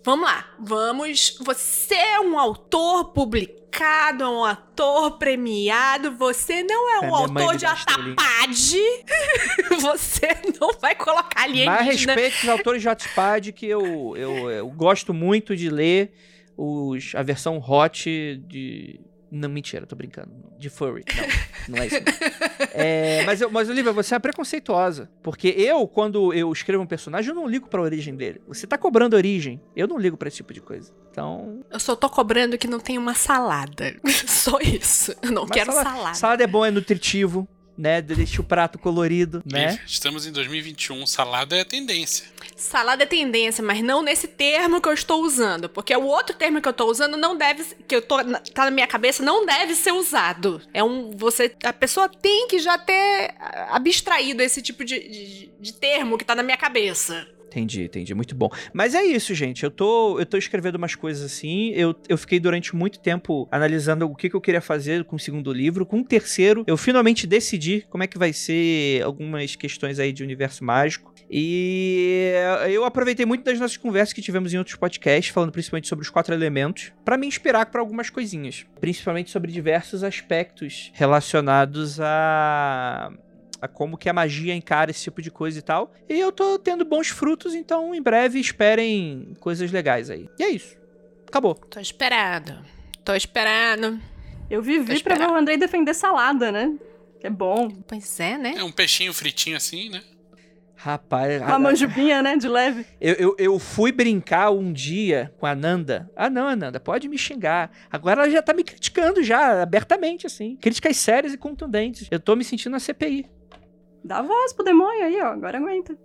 [SPEAKER 4] Vamos lá, vamos. Você é um autor publicado, é um ator premiado. Você não é um
[SPEAKER 2] É, minha mãe
[SPEAKER 4] autor de atapade. Você não vai colocar alienígena.
[SPEAKER 2] Mais respeito os autores de Hotspad, que eu, eu, eu gosto muito de ler os, a versão hot de. Não, mentira, tô brincando. De furry. Não, não é isso. É, mas, eu, mas, Olivia, você é preconceituosa. Porque eu, quando eu escrevo um personagem, eu não ligo pra origem dele. Você tá cobrando origem. Eu não ligo pra esse tipo de coisa. Então.
[SPEAKER 4] Eu só tô cobrando que não tem uma salada. Só isso. Eu não
[SPEAKER 2] mas
[SPEAKER 4] quero
[SPEAKER 2] salada,
[SPEAKER 4] salada.
[SPEAKER 2] Salada é bom, é nutritivo, né? Deixa o prato colorido, né?
[SPEAKER 3] Estamos em 2021, salada é tendência.
[SPEAKER 4] Salada é tendência, mas não nesse termo que eu estou usando. Porque o outro termo que eu estou usando não deve. que eu tô. na- tá na minha cabeça, não deve ser usado. É um. Você. A pessoa tem que já ter abstraído esse tipo de, de, de termo que tá na minha cabeça.
[SPEAKER 2] Entendi, entendi. Muito bom. Mas é isso, gente. Eu tô, eu tô escrevendo umas coisas assim. Eu, eu fiquei durante muito tempo analisando o que, que eu queria fazer com o segundo livro. Com o terceiro, eu finalmente decidi como é que vai ser algumas questões aí de universo mágico. E eu aproveitei muito das nossas conversas que tivemos em outros podcasts, falando principalmente sobre os quatro elementos, pra me inspirar para algumas coisinhas. Principalmente sobre diversos aspectos relacionados a a como que a magia encara esse tipo de coisa e tal. E eu tô tendo bons frutos, então em breve esperem coisas legais aí. E é isso. Acabou.
[SPEAKER 4] Tô esperando. Tô esperando.
[SPEAKER 5] Eu vivi pra ver o Andrei defender salada, né? Que é bom.
[SPEAKER 4] Pois é, né?
[SPEAKER 3] É um peixinho fritinho assim, né?
[SPEAKER 2] Rapaz,
[SPEAKER 5] Uma
[SPEAKER 2] a-
[SPEAKER 5] manjubinha, né? De leve.
[SPEAKER 2] eu, eu, eu fui brincar um dia com a Nanda. Ah, não, Ananda, pode me xingar. Agora ela já tá me criticando já, abertamente, assim. Críticas sérias e contundentes. Eu tô me sentindo na CPI.
[SPEAKER 5] Dá voz pro demônio aí, ó. Agora aguenta.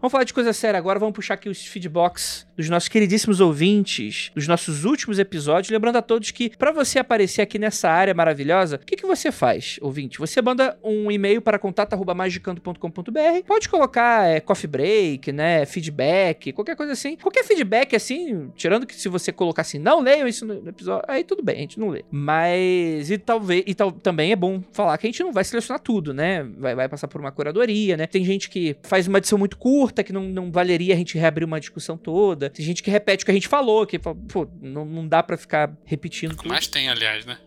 [SPEAKER 2] Vamos falar de coisa séria agora, vamos puxar aqui os feedbacks dos nossos queridíssimos ouvintes, dos nossos últimos episódios. Lembrando a todos que, para você aparecer aqui nessa área maravilhosa, o que, que você faz, ouvinte? Você manda um e-mail para contato.magicando.com.br, pode colocar é, coffee break, né, feedback, qualquer coisa assim. Qualquer feedback assim, tirando que se você colocar assim, não leiam isso no episódio, aí tudo bem, a gente não lê. Mas, e talvez, e tal, também é bom falar que a gente não vai selecionar tudo, né? Vai, vai passar por uma curadoria, né? Tem gente que faz uma edição muito curta, que não, não valeria a gente reabrir uma discussão toda. Tem gente que repete o que a gente falou, que fala, pô, não, não dá pra ficar repetindo tudo.
[SPEAKER 3] mais tem, aliás, né?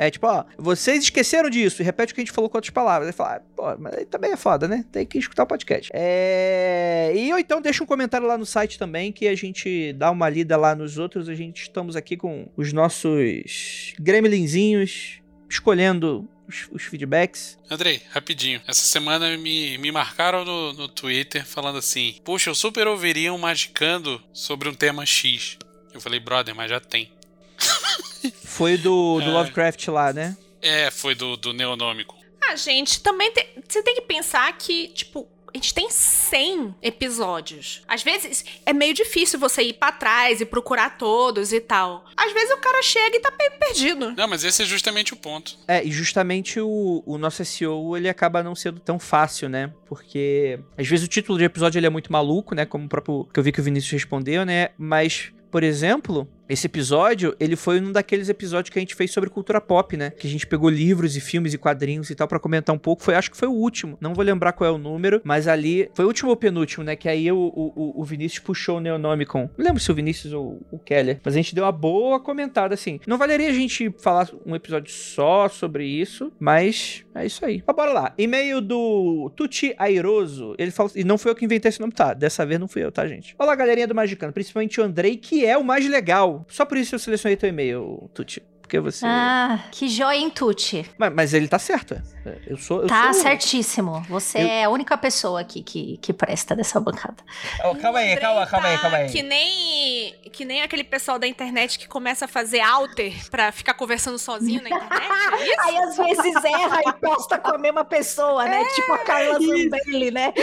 [SPEAKER 2] É tipo, ó, vocês esqueceram disso e repete o que a gente falou com outras palavras. Aí fala, ah, pô, mas aí também é foda, né? Tem que escutar o podcast. É. E ou então deixa um comentário lá no site também que a gente dá uma lida lá nos outros. A gente estamos aqui com os nossos gremlinzinhos escolhendo os, os feedbacks.
[SPEAKER 3] Andrei, rapidinho. Essa semana me, me marcaram no, no Twitter falando assim: Puxa, eu super ouviria um Magicando sobre um tema X. Eu falei, brother, mas já tem.
[SPEAKER 2] Foi do, do
[SPEAKER 3] É.
[SPEAKER 2] Lovecraft lá, né?
[SPEAKER 3] É, foi do, do Neonômico.
[SPEAKER 4] Ah, gente, também tem, você tem que pensar que, tipo, a gente tem 100 episódios. Às vezes é meio difícil você ir pra trás e procurar todos e tal. Às vezes o cara chega e tá perdido.
[SPEAKER 3] Não, mas esse é justamente o ponto.
[SPEAKER 2] É, e justamente o, o nosso SEO, ele acaba não sendo tão fácil, né? Porque às vezes o título de episódio ele é muito maluco, né? Como o próprio que eu vi que o Vinícius respondeu, né? Mas, por exemplo, esse episódio, ele foi um daqueles episódios que a gente fez sobre cultura pop, né? Que a gente pegou livros e filmes e quadrinhos e tal pra comentar um pouco. Foi, acho que foi o último. Não vou lembrar qual é o número, mas ali foi o último ou penúltimo, né? Que aí o, o, o Vinícius puxou o Neonomicon. Não lembro se o Vinícius ou o Keller, mas a gente deu uma boa comentada assim. Não valeria a gente falar um episódio só sobre isso, mas é isso aí. Bora lá. E-mail do Tuti Airoso. Ele falou. E não foi eu que inventei esse nome, tá? Dessa vez não fui eu, tá, gente? Olá, galerinha do Magicano. Principalmente o Andrei, que é o mais legal. Só por isso eu selecionei teu e-mail, Tuti. Porque você.
[SPEAKER 1] Ah, que joia em Tuti.
[SPEAKER 2] Mas, mas ele tá certo. é. Eu sou. Eu
[SPEAKER 1] Tá
[SPEAKER 2] sou...
[SPEAKER 1] certíssimo. Você
[SPEAKER 2] Eu-
[SPEAKER 1] é a única pessoa aqui que, que presta dessa bancada.
[SPEAKER 2] Oh, calma aí, calma, calma aí, calma aí.
[SPEAKER 4] Que nem, que nem aquele pessoal da internet que começa a fazer alter pra ficar conversando sozinho na internet. É isso?
[SPEAKER 1] Aí às vezes erra e posta com a mesma pessoa, né? tipo a Carla Zambelli, né?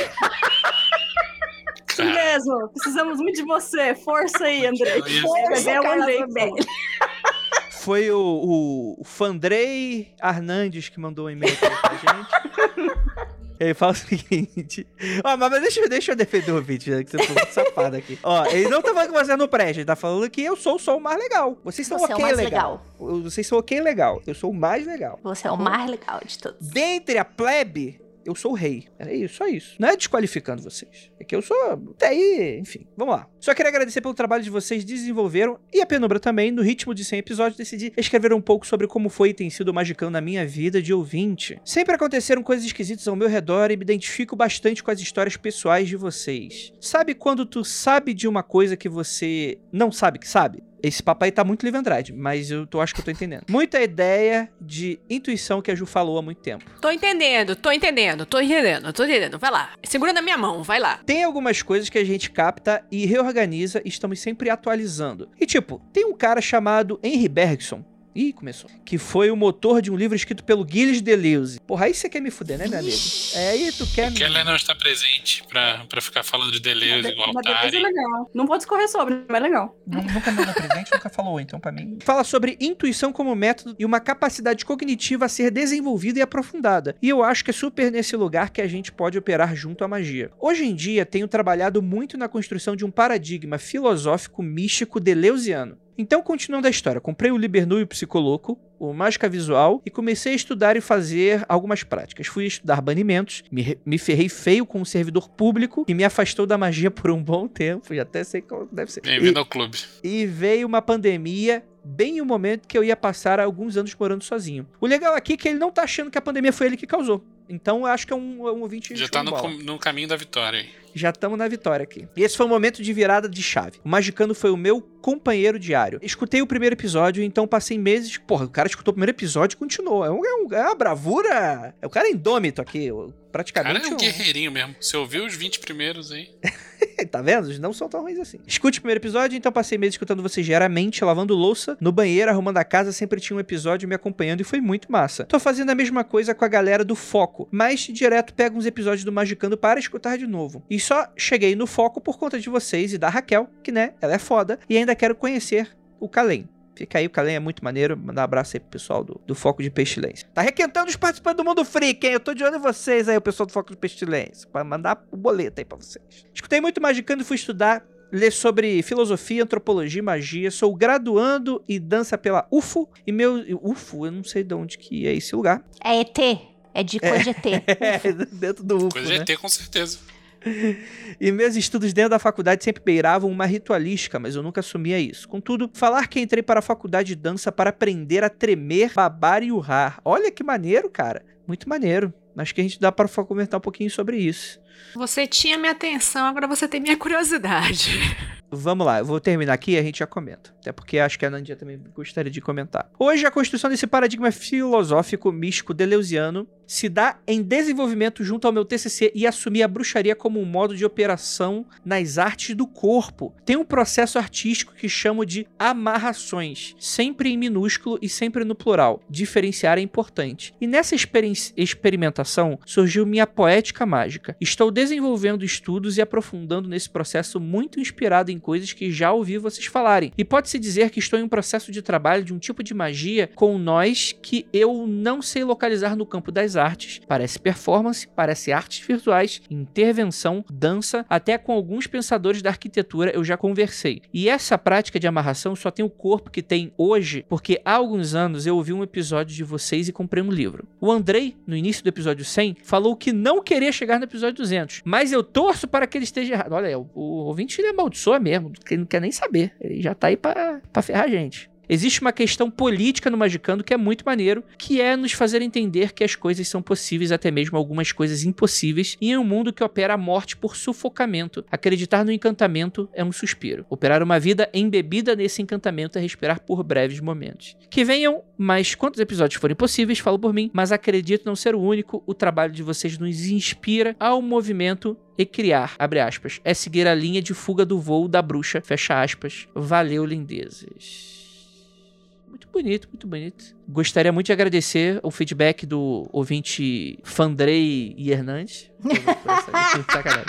[SPEAKER 5] Isso mesmo. Precisamos muito de você. Força aí.
[SPEAKER 3] Isso.
[SPEAKER 5] Força, é
[SPEAKER 2] Foi o, o, Fandrei Hernandes que mandou um e-mail pra gente. Ele fala o seguinte. Ó, mas deixa, deixa eu defender o ouvinte, já que você foi muito safado aqui. Ó, ele não tá falando que você não presta, ele tá falando que eu sou só o mais legal. Vocês são
[SPEAKER 1] Você é o
[SPEAKER 2] ok
[SPEAKER 1] mais
[SPEAKER 2] legal. Vocês são ok legal. Eu sou o mais legal.
[SPEAKER 1] Você é o mais legal de todos.
[SPEAKER 2] Dentre a plebe, eu sou o rei. É isso, só isso. Não é desqualificando vocês. É que eu sou. Até aí, enfim. Vamos lá. Só queria agradecer pelo trabalho que vocês desenvolveram e a Penumbra também. No ritmo de 100 episódios, decidi escrever um pouco sobre como foi e tem sido o Magicão na minha vida de ouvinte. Sempre aconteceram coisas esquisitas ao meu redor e me identifico bastante com as histórias pessoais de vocês. Sabe quando tu sabe de uma coisa que você não sabe que sabe? Esse papai tá muito Livre Andrade, mas eu tô, acho que eu tô entendendo. Muita ideia de intuição que a Ju falou há muito tempo.
[SPEAKER 4] Tô entendendo, tô entendendo, tô entendendo, tô entendendo. Vai lá. Segura na minha mão, vai lá.
[SPEAKER 2] Tem algumas coisas que a gente capta e reorganiza e estamos sempre atualizando. E tipo, tem um cara chamado Henry Bergson. Ih, começou. Que foi o motor de um livro escrito pelo Gilles Deleuze. Porra, aí você quer me fuder, né, meu amigo? É aí tu quer me...
[SPEAKER 3] Keller não está presente pra, pra ficar falando de Deleuze igual
[SPEAKER 5] Uma defesa é legal. Não vou discorrer sobre, mas é legal.
[SPEAKER 2] Nunca mandou presente, nunca falou, então pra mim. Fala sobre intuição como método e uma capacidade cognitiva a ser desenvolvida e aprofundada. E eu acho que é super nesse lugar que a gente pode operar junto à magia. Hoje em dia, tenho trabalhado muito na construção de um paradigma filosófico místico deleuziano. Então, continuando a história, comprei o Libernu e o Psicoloco, o Mágica Visual, e comecei a estudar e fazer algumas práticas. Fui estudar banimentos, me, me ferrei feio com um servidor público que me afastou da magia por um bom tempo, já até sei qual deve ser.
[SPEAKER 3] Bem-vindo ao clube.
[SPEAKER 2] e veio uma pandemia bem o momento que eu ia passar alguns anos morando sozinho. O legal aqui é que ele não tá achando que a pandemia foi ele que causou. Então eu acho que é um, é um ouvinte
[SPEAKER 3] Já tá no, no caminho da vitória aí.
[SPEAKER 2] Já estamos na vitória aqui. E esse foi o momento de virada de chave. O Magicano foi o meu companheiro diário. Escutei o primeiro episódio, então passei meses. Porra, o cara escutou o primeiro episódio e continuou. É, um, é, um- é uma bravura. É o cara indômito aqui. o-
[SPEAKER 3] O cara
[SPEAKER 2] Praticamente.
[SPEAKER 3] é um
[SPEAKER 2] um-
[SPEAKER 3] guerreirinho mesmo. Você ouviu os 20 primeiros aí?
[SPEAKER 2] tá vendo? Eles não são tão ruins assim. Escute o primeiro episódio, então passei meses escutando vocês diariamente, lavando louça, no banheiro, arrumando a casa, sempre tinha um episódio me acompanhando e foi muito massa. Tô fazendo a mesma coisa com a galera do Foco, mas direto pego uns episódios do Magicando para escutar de novo. E só cheguei no Foco por conta de vocês e da Raquel, que né, ela é foda, e ainda quero conhecer o Kalem. Fica aí, o Kalem é muito maneiro. Mandar um abraço aí pro pessoal do, do Foco de Pestilência. Tá requentando os participantes do Mundo Freak, hein? Eu tô de olho em vocês aí, o pessoal do Foco de Pestilência. Pra mandar o boleto aí pra vocês. Escutei muito Magicando e fui estudar. Ler sobre filosofia, antropologia e magia. Sou graduando e dança pela UFO. E meu. UFO, eu não sei de onde que é esse lugar.
[SPEAKER 1] É ET. É de coisa de ET.
[SPEAKER 2] É, dentro do UFO.
[SPEAKER 3] Coisa
[SPEAKER 2] né?
[SPEAKER 3] de ET, com certeza.
[SPEAKER 2] E meus estudos dentro da faculdade sempre beiravam uma ritualística, mas eu nunca assumia isso. Contudo, falar que entrei para a faculdade de dança para aprender a tremer, babar e urrar. Olha que maneiro, cara. Muito maneiro. Acho que a gente dá para comentar um pouquinho sobre isso.
[SPEAKER 4] Você tinha minha atenção, agora você tem minha curiosidade.
[SPEAKER 2] Vamos lá, eu vou terminar aqui e a gente já comenta. Até porque acho que a Nandia também gostaria de comentar. Hoje, a construção desse paradigma filosófico místico deleuziano se dá em desenvolvimento junto ao meu TCC e assumir a bruxaria como um modo de operação nas artes do corpo. Tem um processo artístico que chamo de amarrações, sempre em minúsculo e sempre no plural. Diferenciar é importante. E nessa experi- experimentação surgiu minha poética mágica. Estou desenvolvendo estudos e aprofundando nesse processo muito inspirado em coisas que já ouvi vocês falarem. E pode-se dizer que estou em um processo de trabalho de um tipo de magia com nós que eu não sei localizar no campo das artes. Parece performance, parece artes virtuais, intervenção, dança, até com alguns pensadores da arquitetura eu já conversei. E essa prática de amarração só tem o corpo que tem hoje, porque há alguns anos eu ouvi um episódio de vocês e comprei um livro. O Andrei, no início do episódio 100, falou que não queria chegar no episódio 200, mas eu torço para que ele esteja errado. Olha, o, o ouvinte ele amaldiçoa mesmo, que ele não quer nem saber. Ele já tá aí pra ferrar a gente. Existe uma questão política no Magicando que é muito maneiro, que é nos fazer entender que as coisas são possíveis, até mesmo algumas coisas impossíveis, e em um mundo que opera a morte por sufocamento. Acreditar no encantamento é um suspiro. Operar uma vida embebida nesse encantamento é respirar por breves momentos. Que venham mais quantos episódios forem possíveis, falo por mim, mas acredito não ser o único. O trabalho de vocês nos inspira ao movimento e criar, abre aspas, é seguir a linha de fuga do voo da bruxa, fecha aspas. Valeu, lindezas. Bonito, muito bonito. Gostaria muito de agradecer o feedback do ouvinte Fandrei e Hernandes. Sacanagem.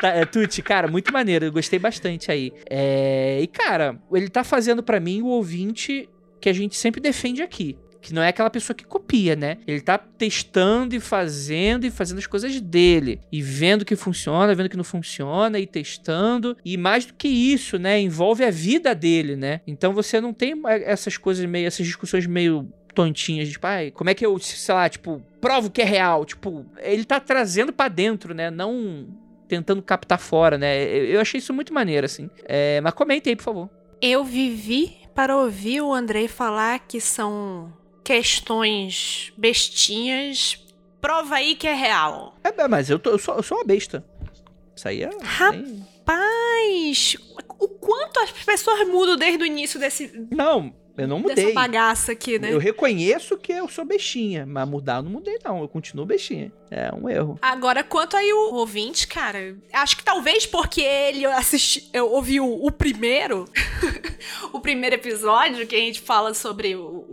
[SPEAKER 2] Tá, é, Tuti, cara, muito maneiro. Eu gostei bastante aí. É, e, cara, ele tá fazendo pra mim o ouvinte que a gente sempre defende aqui. Que não é aquela pessoa que copia, né? Ele tá testando e fazendo e fazendo as coisas dele. E vendo que funciona, vendo que não funciona, e testando. E mais do que isso, né? Envolve a vida dele, né? Então você não tem essas coisas meio, essas discussões meio tontinhas, tipo, ai, como é que eu, sei lá, tipo, provo que é real? Tipo, ele tá trazendo para dentro, né? Não tentando captar fora, né? Eu achei isso muito maneiro, assim. É, mas comente aí, por favor.
[SPEAKER 4] Eu vivi para ouvir o Andrei falar que são questões bestinhas. Prova aí que é real.
[SPEAKER 2] É, mas eu, tô, eu, sou, eu sou uma besta. Isso aí é.
[SPEAKER 4] Rapaz! O quanto as pessoas mudam desde o início desse.
[SPEAKER 2] Não, eu não mudei.
[SPEAKER 4] Dessa bagaça aqui, né?
[SPEAKER 2] Eu reconheço que eu sou bestinha, mas mudar eu não mudei, não. Eu continuo bestinha. É um erro.
[SPEAKER 4] Agora, quanto aí o ouvinte, cara, acho que talvez porque ele assisti, eu ouvi o, primeiro, o primeiro episódio que a gente fala sobre o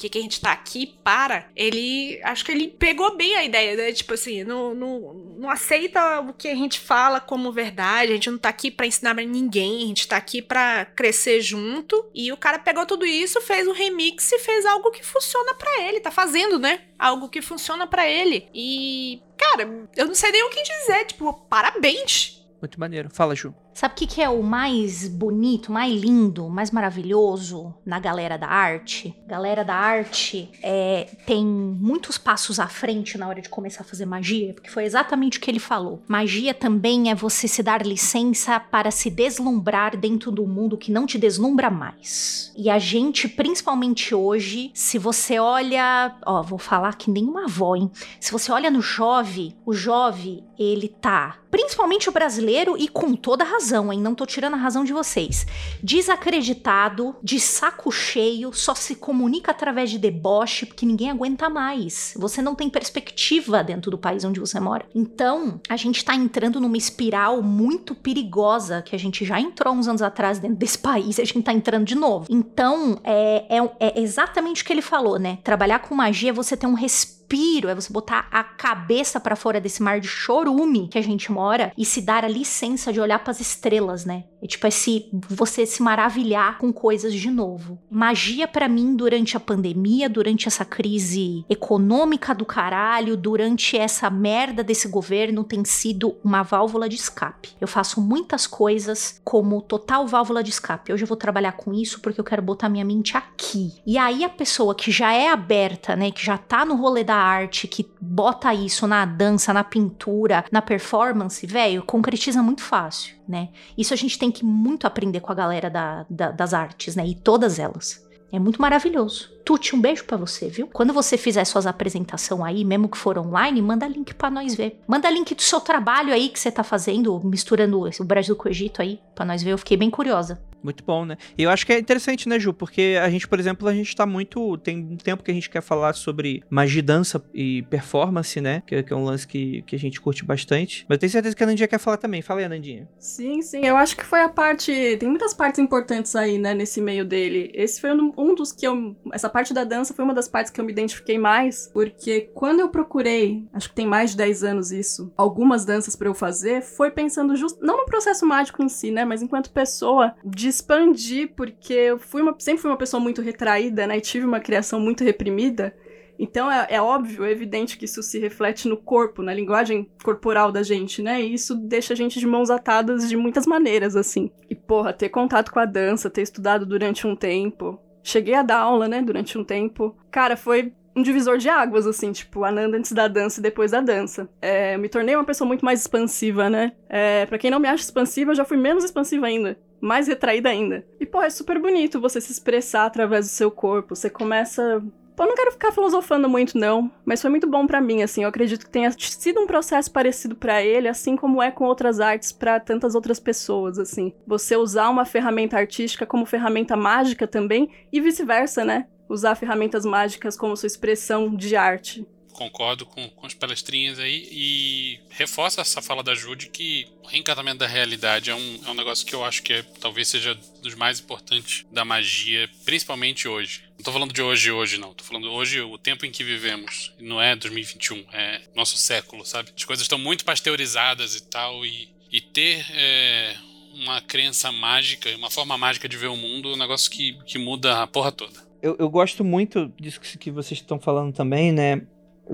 [SPEAKER 4] que, que a gente tá aqui para, ele, acho que ele pegou bem a ideia, né? Tipo assim, não, não, não aceita o que a gente fala como verdade, a gente não tá aqui para ensinar pra ninguém, a gente tá aqui para crescer junto. E o cara pegou tudo isso, fez um remix e fez algo que funciona para ele, tá fazendo, né? Algo que funciona para ele. E, cara, eu não sei nem o que dizer, tipo, parabéns.
[SPEAKER 2] Muito maneiro. Fala, Ju.
[SPEAKER 1] Sabe o que, que é o mais bonito, mais lindo, mais maravilhoso na galera da arte? Galera da arte é, tem muitos passos à frente na hora de começar a fazer magia, porque foi exatamente o que ele falou. Magia também é você se dar licença para se deslumbrar dentro do mundo que não te deslumbra mais. E a gente, principalmente hoje, se você olha, ó, vou falar que nem uma avó, hein? Se você olha no jovem, o jovem, ele tá, principalmente o brasileiro e com toda razão razão, hein? Não tô tirando a razão de vocês. Desacreditado, de saco cheio, só se comunica através de deboche, porque ninguém aguenta mais. Você não tem perspectiva dentro do país onde você mora. Então, a gente tá entrando numa espiral muito perigosa que a gente já entrou uns anos atrás dentro desse país e a gente tá entrando de novo. Então, é, é, é exatamente o que ele falou, né? Trabalhar com magia é você ter um respeito respiro, é você botar a cabeça para fora desse mar de chorume que a gente mora e se dar a licença de olhar para as estrelas, né? É tipo esse você se maravilhar com coisas de novo. Magia para mim durante a pandemia, durante essa crise econômica do caralho, durante essa merda desse governo tem sido uma válvula de escape. Eu faço muitas coisas como total válvula de escape. Hoje eu vou trabalhar com isso porque eu quero botar minha mente aqui. E aí a pessoa que já é aberta, né, que já tá no rolê da arte, que bota isso na dança, na pintura, na performance, velho, concretiza muito fácil, né? Isso a gente tem que muito aprender com a galera da, da, das artes, né? E todas elas. É muito maravilhoso. Tuti, um beijo para você, viu? Quando você fizer suas apresentações aí, mesmo que for online, manda link para nós ver. Manda link do seu trabalho aí que você tá fazendo, misturando o Brasil com o Egito aí, para nós ver. Eu fiquei bem curiosa.
[SPEAKER 2] Muito bom, né? E eu acho que é interessante, né, Ju? Porque a gente, por exemplo, a gente tá muito. Tem um tempo que a gente quer falar sobre magia, dança e performance, né? Que, que é um lance que, que a gente curte bastante. Mas eu tenho certeza que a Nandinha quer falar também. Fala aí, Nandinha.
[SPEAKER 5] Sim, sim. Eu acho que foi a parte. Tem muitas partes importantes aí, né, nesse meio dele. Esse foi um, dos que eu. Essa parte da dança foi uma das partes que eu me identifiquei mais. Porque quando eu procurei, acho que tem mais de 10 anos isso, algumas danças para eu fazer, foi pensando just, não no processo mágico em si, né? Mas enquanto pessoa de expandir, porque eu fui uma, sempre fui uma pessoa muito retraída, né? E tive uma criação muito reprimida. Então é, é, óbvio, é evidente que isso se reflete no corpo, na linguagem corporal da gente, né? E isso deixa a gente de mãos atadas de muitas maneiras, assim. E, porra, ter contato com a dança, ter estudado durante um tempo. Cheguei a dar aula, né, durante um tempo. Cara, foi um divisor de águas, assim, tipo, Ananda antes da dança e depois da dança. É, me tornei uma pessoa muito mais expansiva, né? É, pra quem não me acha expansiva, eu já fui menos expansiva ainda. Mais retraída ainda. E, pô, é super bonito você se expressar através do seu corpo. Você começa Pô, não quero ficar filosofando muito, não, mas foi muito bom para mim, assim. Eu acredito que tenha sido um processo parecido para ele, assim como é com outras artes para tantas outras pessoas, assim. Você usar uma ferramenta artística como ferramenta mágica também, e vice-versa, né? usar ferramentas mágicas como sua expressão de arte.
[SPEAKER 3] Concordo com, com as palestrinhas aí e reforça essa fala da Jude que o reencantamento da realidade é um, é um negócio que eu acho que é, talvez seja dos mais importantes da magia, principalmente hoje. Não tô falando de hoje hoje, não. Tô falando hoje, o tempo em que vivemos. Não é 2021, é nosso século, sabe? As coisas estão muito pasteurizadas e tal, e, e ter é, uma crença mágica, uma forma mágica de ver o mundo é um negócio que, que muda a porra toda.
[SPEAKER 2] eu, eu gosto muito disso que, que vocês estão falando também, né?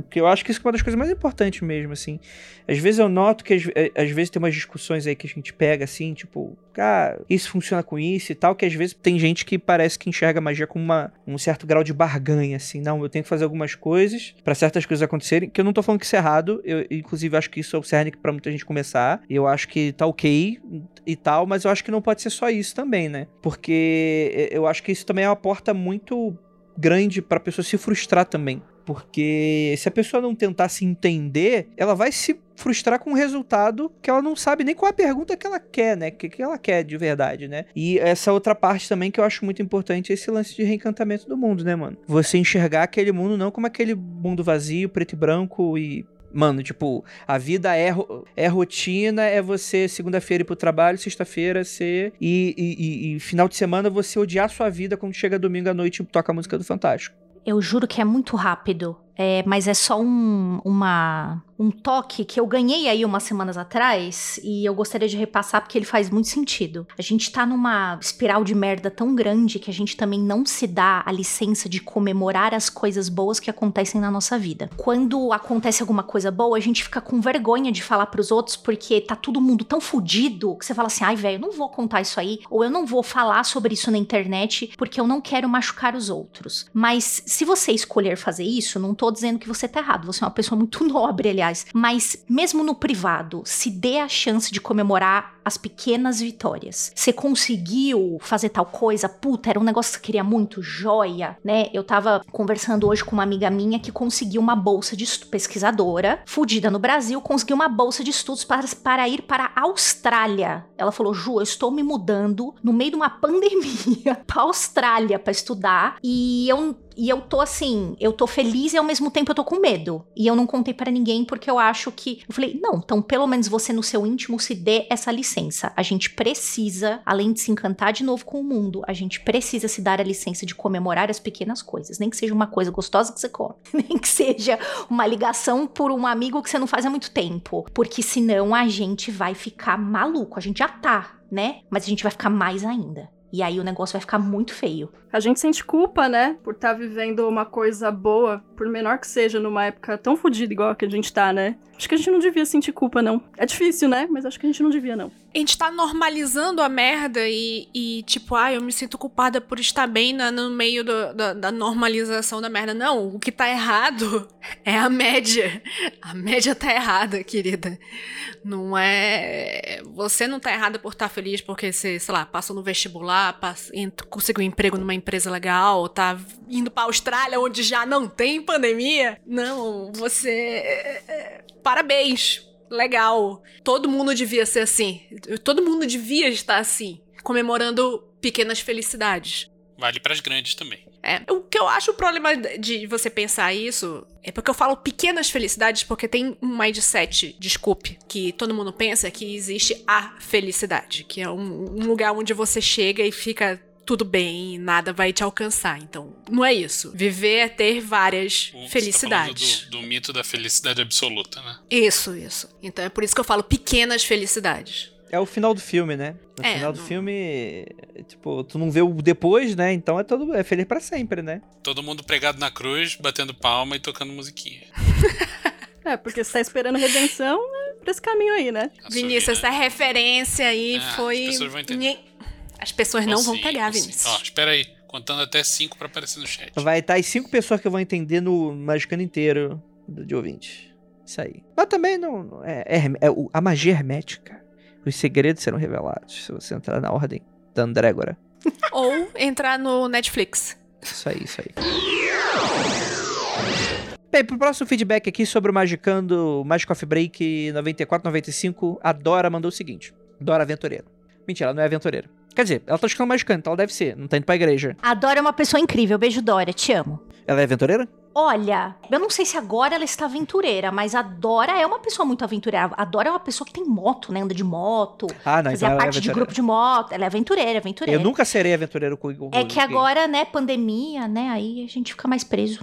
[SPEAKER 2] Porque eu acho que isso é uma das coisas mais importantes mesmo, assim. Às vezes eu noto que às, eh, às vezes tem umas discussões aí que a gente pega, assim, tipo, cara, isso funciona com isso e tal, que às vezes tem gente que parece que enxerga a magia com uma, um certo grau de barganha, assim. Não, eu tenho que fazer algumas coisas para certas coisas acontecerem, que eu não tô falando que isso é errado, eu inclusive acho que isso é o cerne pra muita gente começar, eu acho que tá ok e tal, mas eu acho que não pode ser só isso também, né? Porque eh, eu acho que isso também é uma porta muito grande pra pessoa se frustrar também. Porque se a pessoa não tentar se entender, ela vai se frustrar com um resultado que ela não sabe nem qual é a pergunta que ela quer, né? O que, que ela quer de verdade, né? E essa outra parte também que eu acho muito importante é esse lance de reencantamento do mundo, né, mano? Você enxergar aquele mundo não como aquele mundo vazio, preto e branco e Mano, tipo, a vida é, é rotina, é você segunda-feira ir pro trabalho, sexta-feira ser. E, e, e, e, final de semana você odiar a sua vida quando chega domingo à noite e toca a música do Fantástico.
[SPEAKER 1] Eu juro que é muito rápido, é, mas é só um, uma um toque que eu ganhei aí umas semanas atrás e eu gostaria de repassar porque ele faz muito sentido. A gente tá numa espiral de merda tão grande que a gente também não se dá a licença de comemorar as coisas boas que acontecem na nossa vida. Quando acontece alguma coisa boa, a gente fica com vergonha de falar para os outros porque tá todo mundo tão fudido que você fala assim: "Ai, velho, não vou contar isso aí" ou eu não vou falar sobre isso na internet porque eu não quero machucar os outros. Mas se você escolher fazer isso, não tô dizendo que você tá errado, você é uma pessoa muito nobre, aliás. Mas mesmo no privado, se dê a chance de comemorar as pequenas vitórias. Você conseguiu fazer tal coisa, puta, era um negócio que você queria muito, joia, né? Eu tava conversando hoje com uma amiga minha que conseguiu uma bolsa de estudo, pesquisadora, fudida no Brasil, conseguiu uma bolsa de estudos para, para ir para a Austrália. Ela falou: Ju, eu estou me mudando no meio de uma pandemia para Austrália para estudar e eu e eu tô assim, eu tô feliz e ao mesmo tempo eu tô com medo. E eu não contei para ninguém porque eu acho que. Eu falei, não, então pelo menos você no seu íntimo se dê essa licença. A gente precisa, além de se encantar de novo com o mundo, a gente precisa se dar a licença de comemorar as pequenas coisas. Nem que seja uma coisa gostosa que você come. Nem que seja uma ligação por um amigo que você não faz há muito tempo. Porque senão a gente vai ficar maluco. A gente já tá, né? Mas a gente vai ficar mais ainda. E aí o negócio vai ficar muito feio.
[SPEAKER 5] A gente sente culpa, né? Por estar tá vivendo uma coisa boa, por menor que seja, numa época tão fodida igual a que a gente tá, né? Acho que a gente não devia sentir culpa, não. É difícil, né? Mas acho que a gente não devia, não.
[SPEAKER 4] A gente tá normalizando a merda e, e tipo, ah, eu me sinto culpada por estar bem na, no meio do, da, da normalização da merda. Não, o que tá errado é a média. A média tá errada, querida. Não é. Você não tá errada por estar feliz porque você, sei lá, passou no vestibular, pass... conseguiu um emprego numa empresa legal, tá indo pra Austrália onde já não tem pandemia. Não, você. É, é, parabéns, legal. Todo mundo devia ser assim. Todo mundo devia estar assim, comemorando pequenas felicidades.
[SPEAKER 3] Vale para as grandes também.
[SPEAKER 4] É, o que eu acho o problema de você pensar isso é porque eu falo pequenas felicidades porque tem um mindset, desculpe, que todo mundo pensa que existe a felicidade, que é um, um lugar onde você chega e fica tudo bem, nada vai te alcançar. Então, não é isso. Viver é ter várias o, felicidades.
[SPEAKER 3] Tá do, do mito da felicidade absoluta, né?
[SPEAKER 4] Isso, isso. Então é por isso que eu falo pequenas felicidades.
[SPEAKER 2] É o final do filme, né? No
[SPEAKER 4] é,
[SPEAKER 2] final do não... filme, tipo, tu não vê o depois, né? Então é todo é feliz para sempre, né?
[SPEAKER 3] Todo mundo pregado na cruz, batendo palma e tocando musiquinha.
[SPEAKER 5] é, porque você tá esperando redenção, é pra esse caminho aí, né?
[SPEAKER 4] Vinícius, essa referência aí é, foi. As pessoas vão entender. As pessoas não vão pegar, Vinícius.
[SPEAKER 3] Ó, espera aí. Contando até cinco para aparecer no chat.
[SPEAKER 2] Vai estar as cinco pessoas que vão entender no Magicano inteiro de ouvinte. Isso aí. Mas também não. É, é, é, a magia hermética. Os segredos serão revelados se você entrar na ordem da Andrégora.
[SPEAKER 4] Ou entrar no Netflix.
[SPEAKER 2] Isso aí, isso aí. Bem, pro próximo feedback aqui sobre o Magicando Magic Coffee Break 94-95, a Dora mandou o seguinte. Dora Aventureira. Mentira, ela não é aventureira. Quer dizer, ela tá escutando magicando, então ela deve ser, não tá indo pra igreja.
[SPEAKER 1] A Dora é uma pessoa incrível. Beijo, Dora, te amo.
[SPEAKER 2] Ela é aventureira?
[SPEAKER 1] Olha, eu não sei se agora ela está aventureira, mas a Dora é uma pessoa muito aventureira. A Dora é uma pessoa que tem moto, né? Anda de moto.
[SPEAKER 2] Ah, não,
[SPEAKER 1] Fazia
[SPEAKER 2] então
[SPEAKER 1] parte
[SPEAKER 2] é
[SPEAKER 1] de grupo de moto. Ela é aventureira, aventureira.
[SPEAKER 2] Eu nunca serei aventureiro com o
[SPEAKER 1] É que agora, né, pandemia, né? Aí a gente fica mais preso.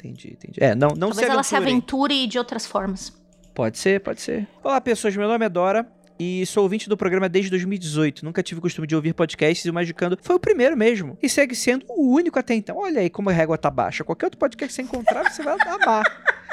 [SPEAKER 2] Entendi, entendi. É, não, não
[SPEAKER 1] Talvez se ela se aventure de outras formas.
[SPEAKER 2] Pode ser, pode ser. Olá, pessoas. Meu nome é Dora e sou ouvinte do programa desde 2018. Nunca tive o costume de ouvir podcasts e o Magicando foi o primeiro mesmo. E segue sendo o único até então. Olha aí como a régua tá baixa. Qualquer outro podcast que você encontrar, você vai amar.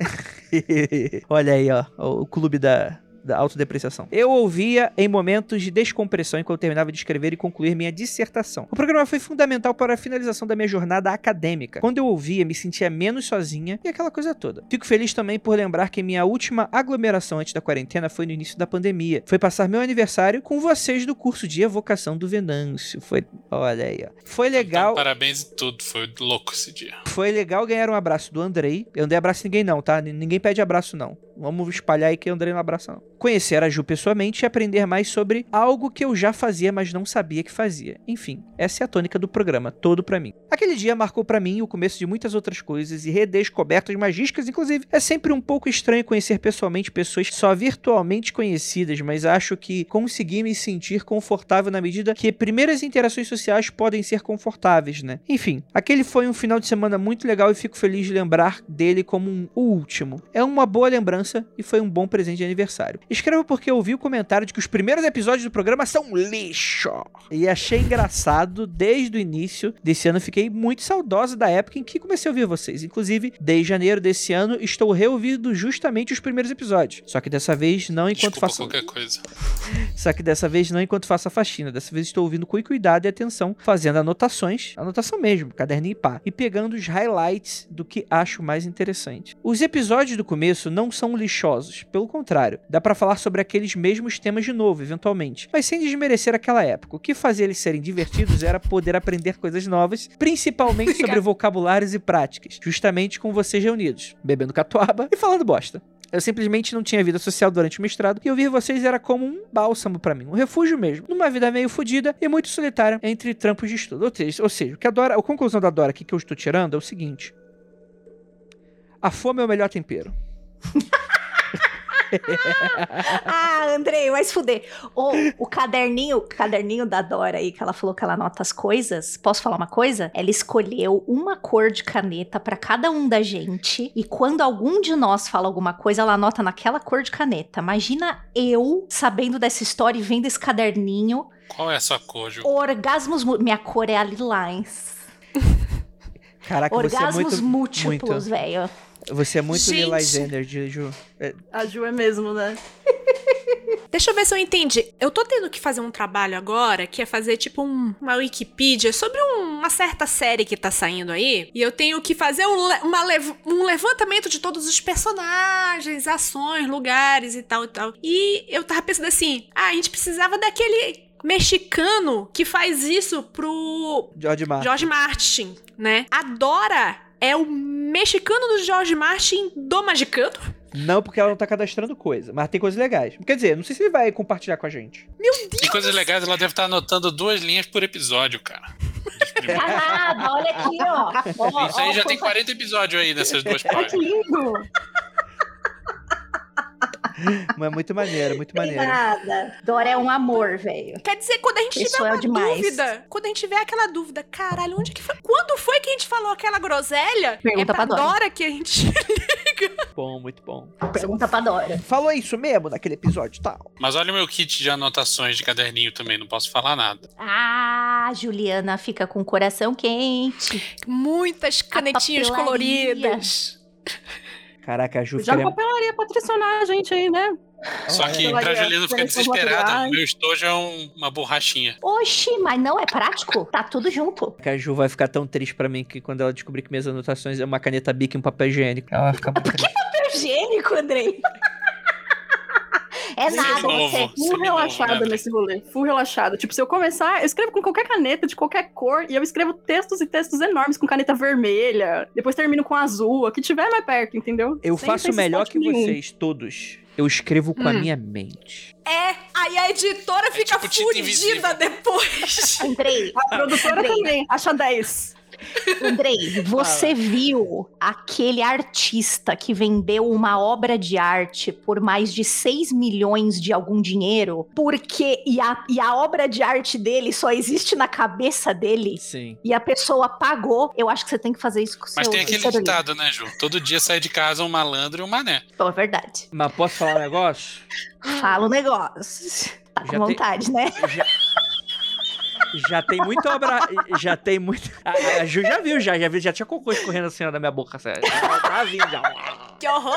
[SPEAKER 2] Olha aí, ó, o clube da, da autodepreciação. Eu ouvia em momentos de descompressão enquanto eu terminava de escrever e concluir minha dissertação. O programa foi fundamental para a finalização da minha jornada acadêmica. Quando eu ouvia, me sentia menos sozinha e aquela coisa toda. Fico feliz também por lembrar que minha última aglomeração antes da quarentena foi no início da pandemia. Foi passar meu aniversário com vocês do curso de evocação do Venâncio. Foi, olha aí, ó. Foi legal.
[SPEAKER 3] Então, parabéns e tudo, foi louco esse dia.
[SPEAKER 2] Foi legal ganhar um abraço do Andrei. Eu não dei abraço a ninguém não, tá? Ninguém pede abraço não. Vamos espalhar aí que o Andrei não abraça não conhecer a Ju pessoalmente e aprender mais sobre algo que eu já fazia, mas não sabia que fazia. Enfim, essa é a tônica do programa, todo para mim. Aquele dia marcou para mim o começo de muitas outras coisas e redescobertas magísticas, inclusive. É sempre um pouco estranho conhecer pessoalmente pessoas só virtualmente conhecidas, mas acho que consegui me sentir confortável na medida que primeiras interações sociais podem ser confortáveis, né? Enfim, aquele foi um final de semana muito legal e fico feliz de lembrar dele como um último. É uma boa lembrança e foi um bom presente de aniversário. Escrevo porque eu ouvi o comentário de que os primeiros episódios do programa são lixo. E achei engraçado desde o início desse ano. Fiquei muito saudosa da época em que comecei a ouvir vocês. Inclusive, desde janeiro desse ano, estou reouvindo justamente os primeiros episódios. Só que dessa vez não enquanto
[SPEAKER 3] Desculpa
[SPEAKER 2] faço.
[SPEAKER 3] qualquer coisa.
[SPEAKER 2] Só que dessa vez não enquanto faço a faxina. Dessa vez estou ouvindo com cuidado e atenção, fazendo anotações, anotação mesmo, caderninho e pá, e pegando os highlights do que acho mais interessante. Os episódios do começo não são lixosos, pelo contrário, dá pra falar sobre aqueles mesmos temas de novo, eventualmente, mas sem desmerecer aquela época. O que fazia eles serem divertidos era poder aprender coisas novas, principalmente sobre vocabulários e práticas, justamente com vocês reunidos, bebendo catuaba e falando bosta. Eu simplesmente não tinha vida social durante o mestrado e ouvir vocês era como um bálsamo pra mim, um refúgio mesmo, numa vida meio fodida e muito solitária entre trampos de estudo. Ou seja, ou seja o que a, Dora, a conclusão da Dora aqui que eu estou tirando é o seguinte: a fome é o melhor tempero.
[SPEAKER 1] ah, Andrei, vai se fuder. O, o caderninho, o caderninho da Dora aí, que ela falou que ela anota as coisas. Posso falar uma coisa? Ela escolheu uma cor de caneta pra cada um da gente. E quando algum de nós fala alguma coisa, ela anota naquela cor de caneta. Imagina eu sabendo dessa história e vendo esse caderninho.
[SPEAKER 3] Qual é a sua cor, Ju?
[SPEAKER 1] Orgasmos. Minha cor é a lilás.
[SPEAKER 2] Caraca, você é
[SPEAKER 1] Orgasmos
[SPEAKER 2] muito.
[SPEAKER 1] múltiplos, velho.
[SPEAKER 2] Você é muito
[SPEAKER 4] Gente.
[SPEAKER 2] Lilás Energy, Ju. É,
[SPEAKER 5] A Ju é mesmo, né?
[SPEAKER 4] Deixa eu ver se eu entendi. Eu tô tendo que fazer um trabalho agora que é fazer tipo um- uma Wikipedia sobre um- uma certa série que tá saindo aí. E eu tenho que fazer um, lev- um levantamento de todos os personagens, ações, lugares e tal e tal. E eu tava pensando assim: ah, a gente precisava daquele mexicano que faz isso pro
[SPEAKER 2] George Martin.
[SPEAKER 4] George Martin, né? A Dora é o mexicano do George Martin do Magicano.
[SPEAKER 2] Não, porque ela não tá cadastrando coisa, mas tem coisas legais. Quer dizer, não sei se ele vai compartilhar com a gente.
[SPEAKER 3] E coisas legais, ela deve estar anotando duas linhas por episódio, cara.
[SPEAKER 1] Ah, olha aqui, ó. Ó,
[SPEAKER 3] Isso aí
[SPEAKER 1] ó,
[SPEAKER 3] já tem
[SPEAKER 1] quanta-
[SPEAKER 3] 40 episódios aí nessas duas
[SPEAKER 5] Ai, que
[SPEAKER 3] páginas.
[SPEAKER 5] lindo!
[SPEAKER 2] Mas é muito maneiro, muito maneiro.
[SPEAKER 1] Nada. Dora é um amor, velho.
[SPEAKER 4] Quer dizer, quando a gente
[SPEAKER 1] Isso
[SPEAKER 4] tiver
[SPEAKER 1] é
[SPEAKER 4] uma
[SPEAKER 1] demais.
[SPEAKER 4] dúvida, quando a gente tiver aquela dúvida, caralho, onde que foi? Quando foi que a gente falou aquela groselha?
[SPEAKER 1] Pergunta
[SPEAKER 4] é pra
[SPEAKER 1] pra Dora.
[SPEAKER 4] Dora que a gente.
[SPEAKER 2] Bom, muito bom.
[SPEAKER 1] Pergunta pra Dora.
[SPEAKER 2] Falou isso mesmo naquele episódio e tal.
[SPEAKER 3] Mas olha o meu kit de anotações de caderninho também, não posso falar nada.
[SPEAKER 1] Ah, Juliana fica com o coração quente.
[SPEAKER 4] Muitas canetinhas coloridas.
[SPEAKER 2] Caraca, a Ju
[SPEAKER 5] Já
[SPEAKER 2] fica...
[SPEAKER 5] papelaria patrocinar a gente aí, né?
[SPEAKER 3] Só que
[SPEAKER 5] Olha,
[SPEAKER 3] pra Juliana ficar desesperada, meu estojo é um- uma borrachinha.
[SPEAKER 1] Oxi, mas não é prático? Tá tudo junto.
[SPEAKER 2] A Ju vai ficar tão triste pra mim que quando ela descobrir que minhas anotações é uma caneta Bic e um papel higiênico. Ela vai ficar muito triste.
[SPEAKER 1] Higiênico, Andrei. É nada,
[SPEAKER 3] novo.
[SPEAKER 1] você.
[SPEAKER 5] Full
[SPEAKER 3] Seminovo,
[SPEAKER 5] relaxada
[SPEAKER 3] né,
[SPEAKER 5] nesse rolê. Full relaxada. Tipo, se eu começar, eu escrevo com qualquer caneta, de qualquer cor, e eu escrevo textos e textos enormes com caneta vermelha. Depois termino com azul, a que tiver mais perto, entendeu?
[SPEAKER 2] Eu
[SPEAKER 5] Sem-
[SPEAKER 2] faço melhor que
[SPEAKER 5] nenhum.
[SPEAKER 2] vocês, todos. Eu escrevo com a
[SPEAKER 4] Hum.
[SPEAKER 2] minha mente.
[SPEAKER 4] É, aí a editora fica
[SPEAKER 3] tipo tinta invisível.
[SPEAKER 4] fudida depois.
[SPEAKER 1] Andrei,
[SPEAKER 5] A produtora
[SPEAKER 1] Andrei.
[SPEAKER 5] também, acha 10.
[SPEAKER 1] Andrei, você viu aquele artista que vendeu uma obra de arte por mais de 6 milhões de algum dinheiro? Porque. E a, e a obra de arte dele só existe na cabeça dele?
[SPEAKER 2] Sim.
[SPEAKER 1] E a pessoa pagou. Eu acho que você tem que fazer isso com o
[SPEAKER 3] Mas
[SPEAKER 1] seu
[SPEAKER 3] tem aquele ditado, né, Ju? Todo dia sai de casa um malandro e um mané.
[SPEAKER 1] Pô, é verdade.
[SPEAKER 2] Mas posso falar um negócio?
[SPEAKER 1] Fala o negócio. Tá com
[SPEAKER 2] Já tem-
[SPEAKER 1] vontade, né?
[SPEAKER 2] Já, já tem muita obra. Já tem muito. A, a Ju já viu, já, já viu, já tinha cocô escorrendo assim ó, da minha boca. Já tá vindo, já.
[SPEAKER 4] Que horror!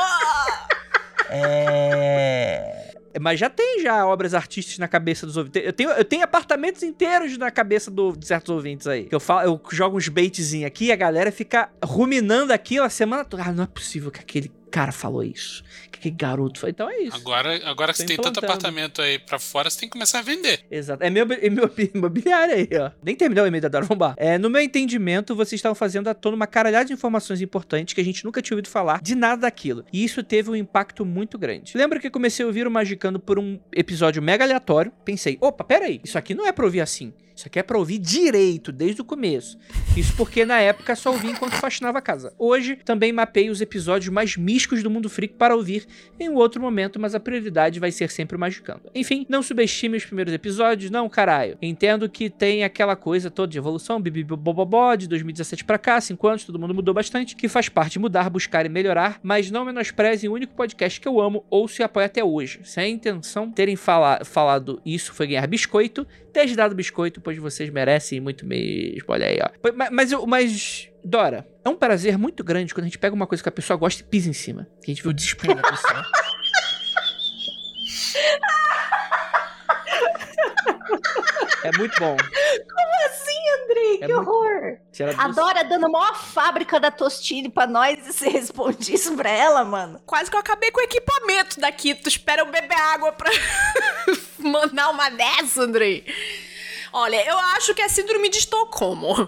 [SPEAKER 2] É. Mas já tem já obras artísticas na cabeça dos ouvintes. Eu tenho, eu tenho apartamentos inteiros na cabeça do- de certos ouvintes aí. Eu, falo, eu jogo uns baitzinhos aqui e a galera fica ruminando aquilo a semana toda. Ah, não é possível que aquele cara falou isso. Que aquele garoto falou. Então é isso.
[SPEAKER 3] Agora, agora que você tem tanto apartamento aí pra fora, você tem que começar a vender.
[SPEAKER 2] Exato. É meu, é meu imobiliário aí, ó. Nem terminou o e-mail da Dora Vamos É, no meu entendimento, vocês estavam fazendo à tona uma caralhada de informações importantes que a gente nunca tinha ouvido falar de nada daquilo. E isso teve um impacto muito grande. Lembra que comecei a ouvir o Magicando por um episódio mega aleatório? Pensei, opa, peraí, isso aqui não é pra ouvir assim. Isso aqui é pra ouvir direito, desde o começo. Isso porque na época só ouvia enquanto faxinava a casa. Hoje também mapei os episódios mais místicos do Mundo Freak para ouvir em um outro momento, mas a prioridade vai ser sempre o Magicando. Enfim, não subestime os primeiros episódios, não, caralho. Entendo que tem aquela coisa toda de evolução, bibibobobó, de 2017 pra cá, 5 anos, todo mundo mudou bastante, que faz parte mudar, buscar e melhorar, mas não menosprezem o único podcast que eu amo ou se apoia até hoje. Se a intenção terem fala falado isso foi ganhar biscoito, ter dado biscoito, pois vocês merecem muito mesmo. Olha aí, ó. Mas, mas, mas Dora, é um prazer muito grande quando a gente pega uma coisa que a pessoa gosta e pisa em cima. Que a gente vê o desespero da pessoa. É muito bom.
[SPEAKER 1] Andrei,
[SPEAKER 2] É
[SPEAKER 1] que horror.
[SPEAKER 2] Tirar
[SPEAKER 1] A
[SPEAKER 2] do-
[SPEAKER 1] Dora dando a maior fábrica da Tostine pra nós e você responde isso pra ela, mano.
[SPEAKER 4] Quase que eu acabei com o equipamento daqui. Tu espera eu beber água pra mandar uma dessa, Andrei. Olha, eu acho que é síndrome de Estocolmo.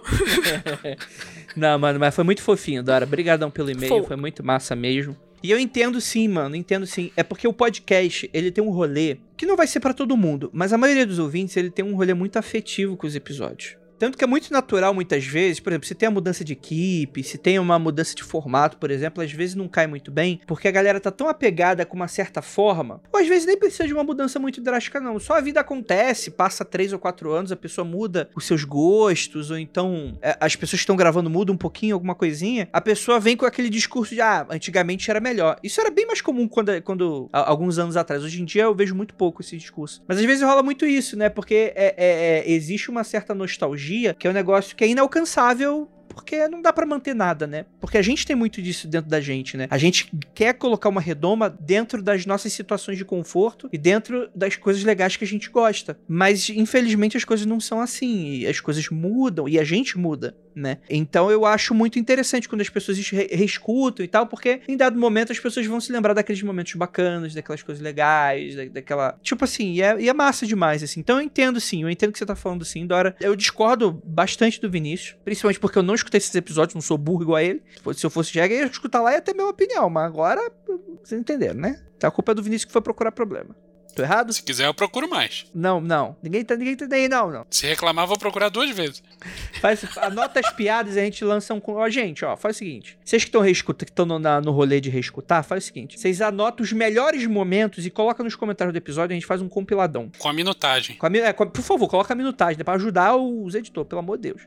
[SPEAKER 2] Não, mano, mas foi muito fofinho, Dora. Obrigadão pelo e-mail,
[SPEAKER 4] Fofo.
[SPEAKER 2] foi muito massa mesmo. E eu entendo sim, mano, entendo sim. É porque o podcast, ele tem um rolê que não vai ser pra todo mundo, mas a maioria dos ouvintes, ele tem um rolê muito afetivo com os episódios. Tanto que é muito natural muitas vezes, por exemplo, se tem a mudança de equipe, se tem uma mudança de formato, por exemplo, às vezes não cai muito bem, porque a galera tá tão apegada com uma certa forma, ou às vezes nem precisa de uma mudança muito drástica não, só a vida acontece, passa três ou quatro anos, a pessoa muda os seus gostos, ou então é, as pessoas que estão gravando mudam um pouquinho, alguma coisinha, a pessoa vem com aquele discurso de, ah, antigamente era melhor. Isso era bem mais comum quando, quando há- alguns anos atrás, hoje em dia eu vejo muito pouco esse discurso. Mas às vezes rola muito isso, né, porque é- é- é, existe uma certa nostalgia, que é um negócio que é inalcançável porque não dá pra manter nada, né? Porque a gente tem muito disso dentro da gente, né? A gente quer colocar uma redoma dentro das nossas situações de conforto e dentro das coisas legais que a gente gosta. Mas infelizmente as coisas não são assim, as coisas mudam e a gente muda, né? Então eu acho muito interessante quando as pessoas re- reescutam e tal, porque em dado momento as pessoas vão se lembrar daqueles momentos bacanas, daquelas coisas legais, da- daquela. Tipo assim, e é, e é massa demais, assim. Então eu entendo sim, eu entendo o que você tá falando sim, Dora. Eu discordo bastante do Vinícius, principalmente porque eu não escutei esses episódios, não sou burro igual a ele. Se eu fosse Jäger, eu ia escutar lá e ia ter a minha opinião, mas agora, vocês entenderam, né? Então a culpa é do Vinícius que foi procurar problema. Tô errado?
[SPEAKER 3] Se quiser, eu procuro mais.
[SPEAKER 2] Não, não. Ninguém tá, ninguém tá nem, não, não.
[SPEAKER 3] Se reclamar, vou procurar duas vezes.
[SPEAKER 2] Faz, anota as piadas e a gente lança um. Ó, gente, ó, faz o seguinte. Vocês que estão reescuta, que estão no, no rolê de reescutar, faz o seguinte. Vocês anotam os melhores momentos e coloca nos comentários do episódio e a gente faz um compiladão.
[SPEAKER 3] Com a minutagem.
[SPEAKER 2] Com a é, com a- por favor, coloca a minutagem, né, pra ajudar os editores, pelo amor de Deus.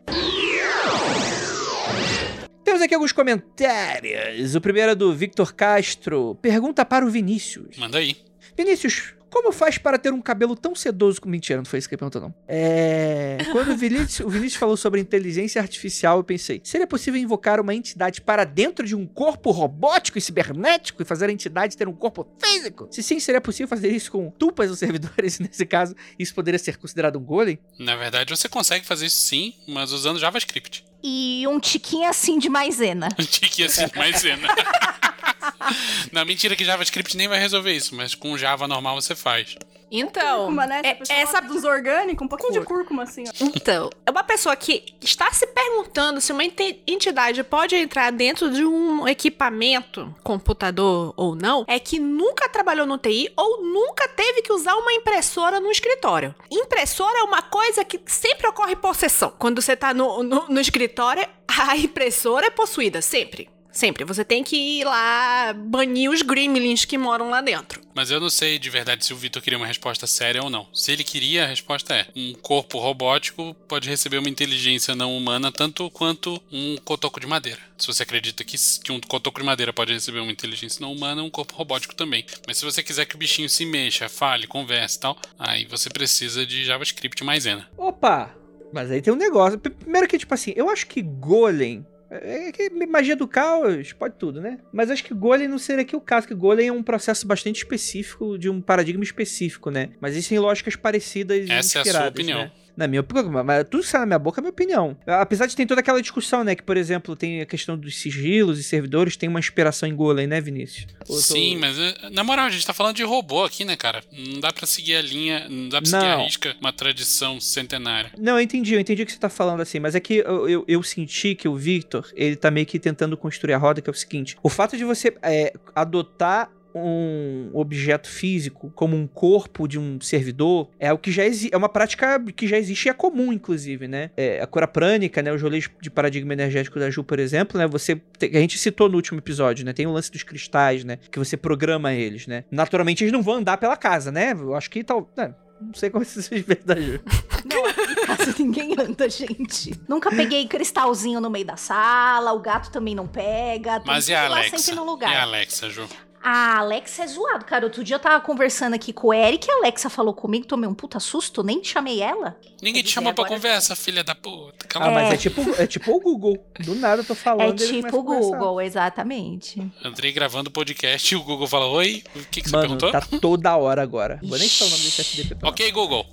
[SPEAKER 2] Temos aqui alguns comentários. O primeiro é do Victor Castro. Pergunta para o Vinícius.
[SPEAKER 3] Manda aí.
[SPEAKER 2] Vinícius, como faz para ter um cabelo tão sedoso como mentira? Não foi isso que ele perguntou, não. É. Quando o Vinícius, o Vinícius falou sobre inteligência artificial, eu pensei: seria possível invocar uma entidade para dentro de um corpo robótico e cibernético e fazer a entidade ter um corpo físico? Se sim, seria possível fazer isso com tupas ou servidores? Nesse caso, isso poderia ser considerado um golem?
[SPEAKER 3] Na verdade, você consegue fazer isso sim, mas usando JavaScript.
[SPEAKER 1] E um tiquinho assim de maisena.
[SPEAKER 3] Tinha assim, maisena. Não, mentira que JavaScript nem vai resolver isso, mas com Java normal você faz.
[SPEAKER 4] Então,
[SPEAKER 5] Cúrcuma, né?
[SPEAKER 4] é-
[SPEAKER 5] É, essa dos orgânicos, um pouquinho de cúrcuma, assim, ó.
[SPEAKER 4] Então, é uma pessoa que está se perguntando se uma entidade pode entrar dentro de um equipamento, computador ou não, é que nunca trabalhou no TI ou nunca teve que usar uma impressora no escritório. Impressora é uma coisa que sempre ocorre por sessão. Quando você tá no, no, no escritório, a impressora é possuída, sempre. Sempre. Você tem que ir lá banir os gremlins que moram lá dentro.
[SPEAKER 3] Mas eu não sei de verdade se o Vitor queria uma resposta séria ou não. Se ele queria, a resposta é: um corpo robótico pode receber uma inteligência não humana tanto quanto um cotoco de madeira. Se você acredita que, que um cotoco de madeira pode receber uma inteligência não humana, um corpo robótico também. Mas se você quiser que o bichinho se mexa, fale, converse e tal, aí você precisa de JavaScript maisena.
[SPEAKER 2] Opa! Mas aí tem um negócio. Primeiro que, tipo assim, eu acho que Golem é que magia do caos pode tudo, né? Mas acho que Golem não seria aqui o caso, que Golem é um processo bastante específico, de um paradigma específico, né? Mas existem lógicas parecidas e
[SPEAKER 3] Essa
[SPEAKER 2] inspiradas,
[SPEAKER 3] é a sua opinião.
[SPEAKER 2] Né? Na minha opinião, mas tudo que sai na minha boca é minha opinião. Apesar de ter toda aquela discussão, né? Que, por exemplo, tem a questão dos sigilos e servidores, tem uma inspiração em Golem, né, Vinícius? Tô-
[SPEAKER 3] Sim, mas eh, na moral, a gente tá falando de robô aqui, né, cara? Não dá pra seguir a linha, não dá pra seguir
[SPEAKER 2] Não.
[SPEAKER 3] a risca uma tradição centenária.
[SPEAKER 2] Não, eu entendi, eu entendi o que você tá falando assim, mas é que eu, eu, eu senti que o Victor, ele tá meio que tentando construir a roda, que é o seguinte: o fato de você é, adotar um objeto físico como um corpo de um servidor é o que já existe, é uma prática que já existe e é comum, inclusive, né? É, a cura prânica, né? Os rolês de paradigma energético da Ju, por exemplo, né? Você. a gente citou no último episódio, né? Tem o lance dos cristais, né? Que você programa eles, né? Naturalmente eles não vão andar pela casa, né? Eu acho que tal. né, Não sei como isso é verdade.
[SPEAKER 1] Não, aqui em casa ninguém anda, gente. Nunca peguei cristalzinho no meio da sala, o gato também não pega.
[SPEAKER 3] Mas e a Alexa?
[SPEAKER 1] sempre no
[SPEAKER 3] E a
[SPEAKER 1] lugar.
[SPEAKER 3] Alexa, Ju?
[SPEAKER 1] A Alexa é zoado, cara. Outro dia eu tava conversando aqui com o Eric e a Alexa falou comigo, tomei um puta susto, nem chamei ela.
[SPEAKER 3] Ninguém te chamou pra
[SPEAKER 1] agora-
[SPEAKER 3] conversa, filha da puta. Cala
[SPEAKER 2] Ah,
[SPEAKER 3] a
[SPEAKER 2] mas é tipo, é tipo o Google. Do nada eu tô
[SPEAKER 1] É
[SPEAKER 2] falando. ele
[SPEAKER 1] tipo o. Google, exatamente.
[SPEAKER 3] Andrei gravando o podcast e o Google fala: Oi, o que, que você
[SPEAKER 2] Mano,
[SPEAKER 3] perguntou?
[SPEAKER 2] tá toda hora agora. Vou nem falar o nome desse FDP. pra
[SPEAKER 3] Ok, Google.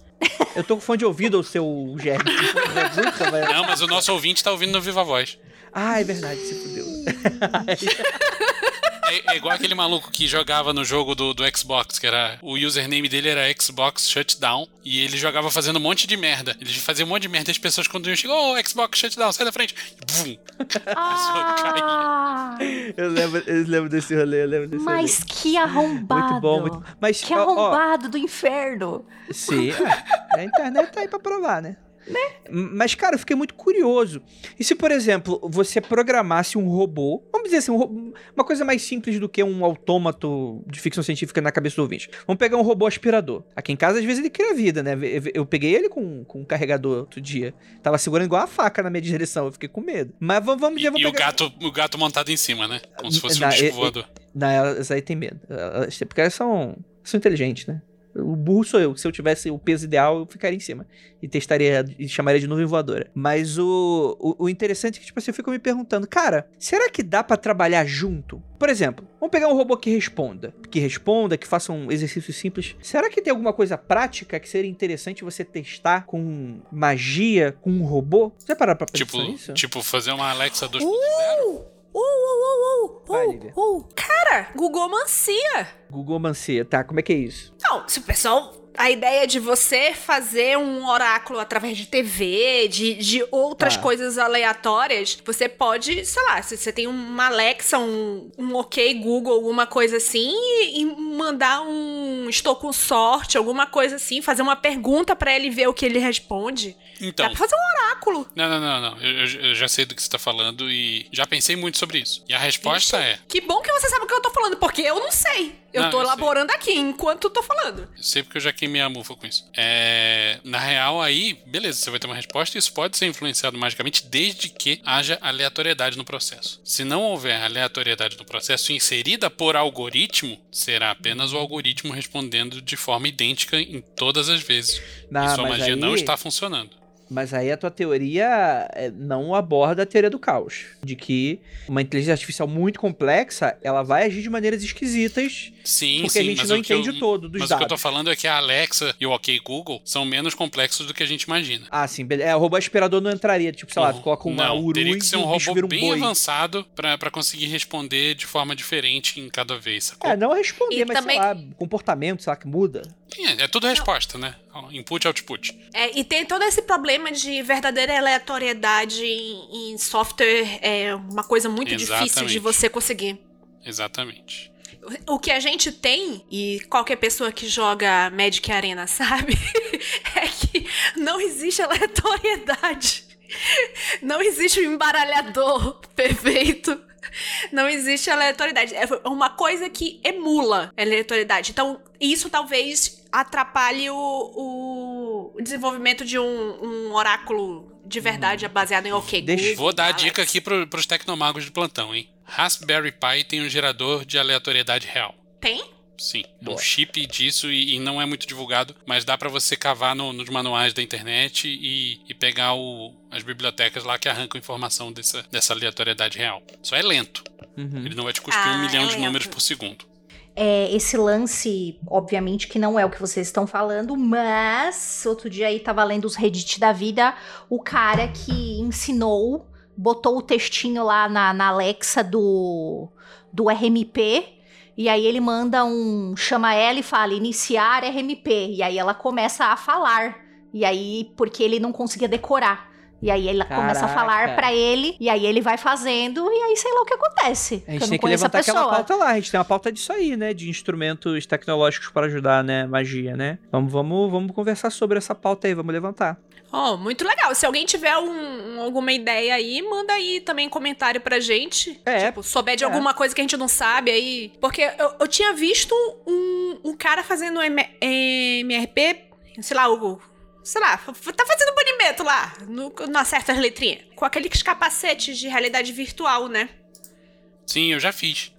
[SPEAKER 2] Eu tô com fone de ouvido, o seu vai-
[SPEAKER 3] Não, mas o nosso ouvinte tá ouvindo no Viva Voz.
[SPEAKER 2] Ah, é verdade, se fudeu.
[SPEAKER 3] É, é igual aquele maluco que jogava no jogo do, do Xbox, que era. O username dele era Xbox Shutdown. E ele jogava fazendo um monte de merda. Ele fazia um monte de merda e as pessoas quando iam chegar, ô, Xbox Shutdown, sai da frente. Bum!
[SPEAKER 1] Ah,
[SPEAKER 2] eu, lembro, eu lembro desse rolê, eu lembro desse
[SPEAKER 1] mas que
[SPEAKER 2] rolê.
[SPEAKER 1] arrombado.
[SPEAKER 2] Muito bom, muito Mas,
[SPEAKER 1] Que
[SPEAKER 2] ó, ó,
[SPEAKER 1] arrombado do inferno.
[SPEAKER 2] Sim, é, a internet tá aí pra provar, né? Mas, cara, eu fiquei muito curioso. E se, por exemplo, você programasse um robô, vamos dizer assim, um uma coisa mais simples do que um autômato de ficção científica na cabeça do ouvinte. Vamos pegar um robô aspirador. Aqui em casa, às vezes, ele cria vida, né? Eu- peguei ele com, com um carregador outro dia. Tava segurando igual a faca na minha direção, eu fiquei com medo. Mas vamos, vamos dizer, vamos
[SPEAKER 3] e o,
[SPEAKER 2] pegar...
[SPEAKER 3] gato, o gato montado em cima, né? Como se fosse um
[SPEAKER 2] Na-
[SPEAKER 3] disco voador.
[SPEAKER 2] Não, elas aí tem medo. Elas- porque elas são, são inteligentes, né? O burro sou eu. Se eu tivesse o peso ideal, eu ficaria em cima. E testaria e chamaria de nuvem voadora. Mas o, o, o interessante é que, tipo assim, eu fico me perguntando, cara, será que dá pra trabalhar junto? Por exemplo, vamos pegar um robô que responda. Que responda, que faça um exercício simples. Será que tem alguma coisa prática que seria interessante você testar com magia, com um robô? Já pararam pra pensar
[SPEAKER 3] Tipo,
[SPEAKER 2] nisso?
[SPEAKER 3] tipo, fazer uma Alexa 2.0?
[SPEAKER 4] Uh, uh, uh, uh, uh,
[SPEAKER 2] Vai,
[SPEAKER 4] uh,
[SPEAKER 2] Lívia.
[SPEAKER 4] uh. Cara, Google Mancia.
[SPEAKER 2] Google Mancia, tá, como é que é isso?
[SPEAKER 4] Não, se o pessoal. A ideia de você fazer um oráculo através de TV, de, de outras
[SPEAKER 2] Tá.
[SPEAKER 4] coisas aleatórias, você pode, sei lá, se você tem uma Alexa, um, um OK Google, alguma coisa assim, e, e mandar um estou com sorte, alguma coisa assim, fazer uma pergunta pra ele ver o que ele responde.
[SPEAKER 3] Então,
[SPEAKER 4] Dá pra fazer um oráculo.
[SPEAKER 3] não, não, não, não. Eu, eu- já sei do que você tá falando e já pensei muito sobre isso. E a resposta é:
[SPEAKER 4] Que bom que você sabe o que eu tô falando, porque eu não sei. Eu
[SPEAKER 3] Não,
[SPEAKER 4] tô
[SPEAKER 3] eu sei.
[SPEAKER 4] elaborando aqui enquanto eu tô falando.
[SPEAKER 3] Eu sei porque eu já queimei a mufa com isso. É, na real, aí, beleza, você vai ter uma resposta e isso pode ser influenciado magicamente desde que haja aleatoriedade no processo. Se não houver aleatoriedade no processo inserida por algoritmo, será apenas o algoritmo respondendo de forma idêntica em todas as vezes.
[SPEAKER 2] Não,
[SPEAKER 3] e sua magia
[SPEAKER 2] aí-
[SPEAKER 3] não está funcionando.
[SPEAKER 2] Mas aí a tua teoria é, não aborda a teoria do caos. De que uma inteligência artificial muito complexa, ela vai agir de maneiras esquisitas,
[SPEAKER 3] Sim,
[SPEAKER 2] porque
[SPEAKER 3] sim,
[SPEAKER 2] a gente
[SPEAKER 3] mas
[SPEAKER 2] não
[SPEAKER 3] eu-
[SPEAKER 2] entende o todo dos
[SPEAKER 3] Mas o que eu
[SPEAKER 2] dados.
[SPEAKER 3] tô falando é que a Alexa e o OK Google são menos complexos do que a gente imagina.
[SPEAKER 2] Ah, sim. É, o robô aspirador não entraria, tipo, sei lá, tu coloca uma
[SPEAKER 3] não,
[SPEAKER 2] uru
[SPEAKER 3] teria que ser um robô
[SPEAKER 2] um
[SPEAKER 3] bem
[SPEAKER 2] boi.
[SPEAKER 3] avançado pra pra conseguir responder de forma diferente em cada vez, sacou?
[SPEAKER 2] É, não responder,
[SPEAKER 4] E
[SPEAKER 2] mas
[SPEAKER 4] também-
[SPEAKER 2] sei lá, comportamento, sei lá, que muda.
[SPEAKER 3] É, é tudo resposta, né? Input, output.
[SPEAKER 4] É, e tem todo esse problema de verdadeira aleatoriedade em, em software, é uma coisa muito difícil de
[SPEAKER 3] Exatamente.
[SPEAKER 4] você conseguir.
[SPEAKER 3] Exatamente.
[SPEAKER 4] O que a gente tem, e qualquer pessoa que joga Magic Arena sabe, é que não existe aleatoriedade Não existe um embaralhador perfeito. Não existe aleatoriedade. É uma coisa que emula a aleatoriedade. Então, isso talvez atrapalhe o, o desenvolvimento de um, um oráculo de verdade baseado em OK
[SPEAKER 2] Deixa-
[SPEAKER 4] Google,
[SPEAKER 3] Vou dar a dica aqui pro, pros tecnomagos de plantão, hein? Raspberry Pi tem um gerador de aleatoriedade real.
[SPEAKER 4] Tem?
[SPEAKER 3] Sim, é
[SPEAKER 2] Boa.
[SPEAKER 3] um chip disso e, e não é muito divulgado, mas dá pra você cavar no- nos manuais da internet e, e pegar o- as bibliotecas lá que arrancam informação dessa, dessa aleatoriedade real. Só é lento.
[SPEAKER 2] Uhum.
[SPEAKER 3] Ele não vai te cuspir
[SPEAKER 4] Ah,
[SPEAKER 3] um milhão
[SPEAKER 4] é
[SPEAKER 3] de
[SPEAKER 4] lento.
[SPEAKER 3] números por segundo.
[SPEAKER 1] É, esse lance, obviamente, que não é o que vocês estão falando, mas outro dia aí tava lendo os Reddit da vida, o cara que ensinou, botou o textinho lá na, na Alexa do, do RMP, e aí ele manda um. chama ela e fala iniciar RMP, e aí ela começa a falar. E aí, porque ele não conseguia decorar. E aí ela começa a falar
[SPEAKER 2] Caraca.
[SPEAKER 1] pra ele, e aí ele vai fazendo, e aí sei lá o que acontece.
[SPEAKER 2] A gente tem que levantar aquela pauta lá. A gente tem uma pauta disso aí, né? De instrumentos tecnológicos para ajudar, né? Magia, né? Vamos, vamos, vamos conversar sobre essa pauta aí. Vamos levantar.
[SPEAKER 4] Oh, muito legal. Se alguém tiver um- um- alguma ideia aí, manda aí também comentário pra gente.
[SPEAKER 2] É.
[SPEAKER 4] Tipo, souber de
[SPEAKER 2] É.
[SPEAKER 4] alguma coisa que a gente não sabe aí. Porque eu, eu tinha visto um, um cara fazendo M- MRP, sei lá, o. Sei lá, tá fazendo banimento lá, no, não acerta as letrinhas. Com aqueles capacetes de realidade virtual, né?
[SPEAKER 3] Sim, eu já fiz.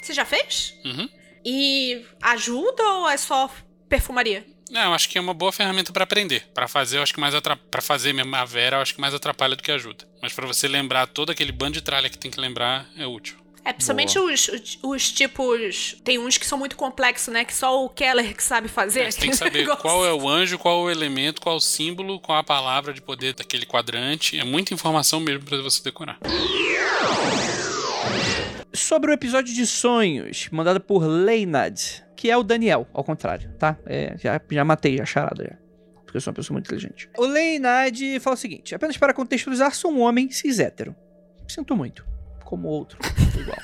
[SPEAKER 4] Você já fez?
[SPEAKER 3] Uhum.
[SPEAKER 4] E ajuda ou é só perfumaria?
[SPEAKER 3] Não, eu acho que é uma boa ferramenta pra aprender. Pra fazer, eu acho que mais para fazer mesmo a Vera, eu acho que mais atrapalha do que ajuda. Mas pra você lembrar todo aquele bando de tralha que tem que lembrar, é útil.
[SPEAKER 4] É, principalmente os, os, os tipos. Tem uns que são muito complexos, né? Que só o Keller que sabe fazer.
[SPEAKER 3] É, você tem que saber
[SPEAKER 4] negócio.
[SPEAKER 3] qual é o anjo, qual é o elemento, qual é o símbolo, qual a palavra de poder daquele quadrante. É muita informação mesmo pra você decorar.
[SPEAKER 2] Sobre o episódio de sonhos, mandado por Leinad, que é o Daniel, ao contrário, tá? É, já, já matei a charada já. Porque eu sou uma pessoa muito inteligente. O Leinad fala o seguinte: apenas para contextualizar, sou um homem cis hétero. Sinto muito. Como outro, igual.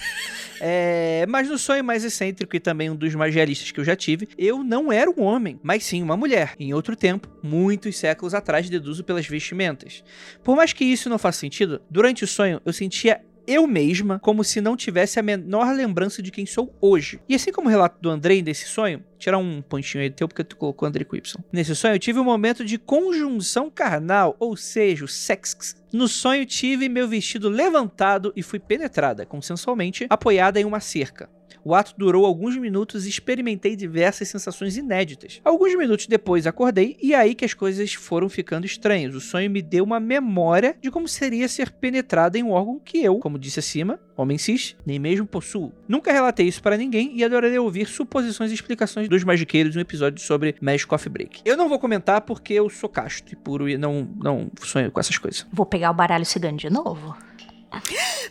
[SPEAKER 2] É, mas no sonho mais excêntrico e também um dos mais realistas que eu já tive, eu não era um homem, mas sim uma mulher. Em outro tempo, muitos séculos atrás, deduzo pelas vestimentas. Por mais que isso não faça sentido, durante o sonho eu sentia eu mesma como se não tivesse a menor lembrança de quem sou hoje. E assim como o relato do Andrei desse sonho, tirar um pontinho aí teu porque tu colocou Andrei com Y. Nesse sonho eu tive um momento de conjunção carnal, ou seja, o sex. No sonho tive meu vestido levantado e fui penetrada, consensualmente, apoiada em uma cerca. O ato durou alguns minutos e experimentei diversas sensações inéditas. Alguns minutos depois acordei e é aí que as coisas foram ficando estranhas. O sonho me deu uma memória de como seria ser penetrada em um órgão que eu, como disse acima, homem cis, nem mesmo possuo. Nunca relatei isso para ninguém e adoraria ouvir suposições e explicações dos magiqueiros em um episódio sobre Magic Coffee Break. Eu não vou comentar porque eu sou casto e puro e não, não sonho com essas coisas.
[SPEAKER 1] Vou pegar o baralho cigano de novo.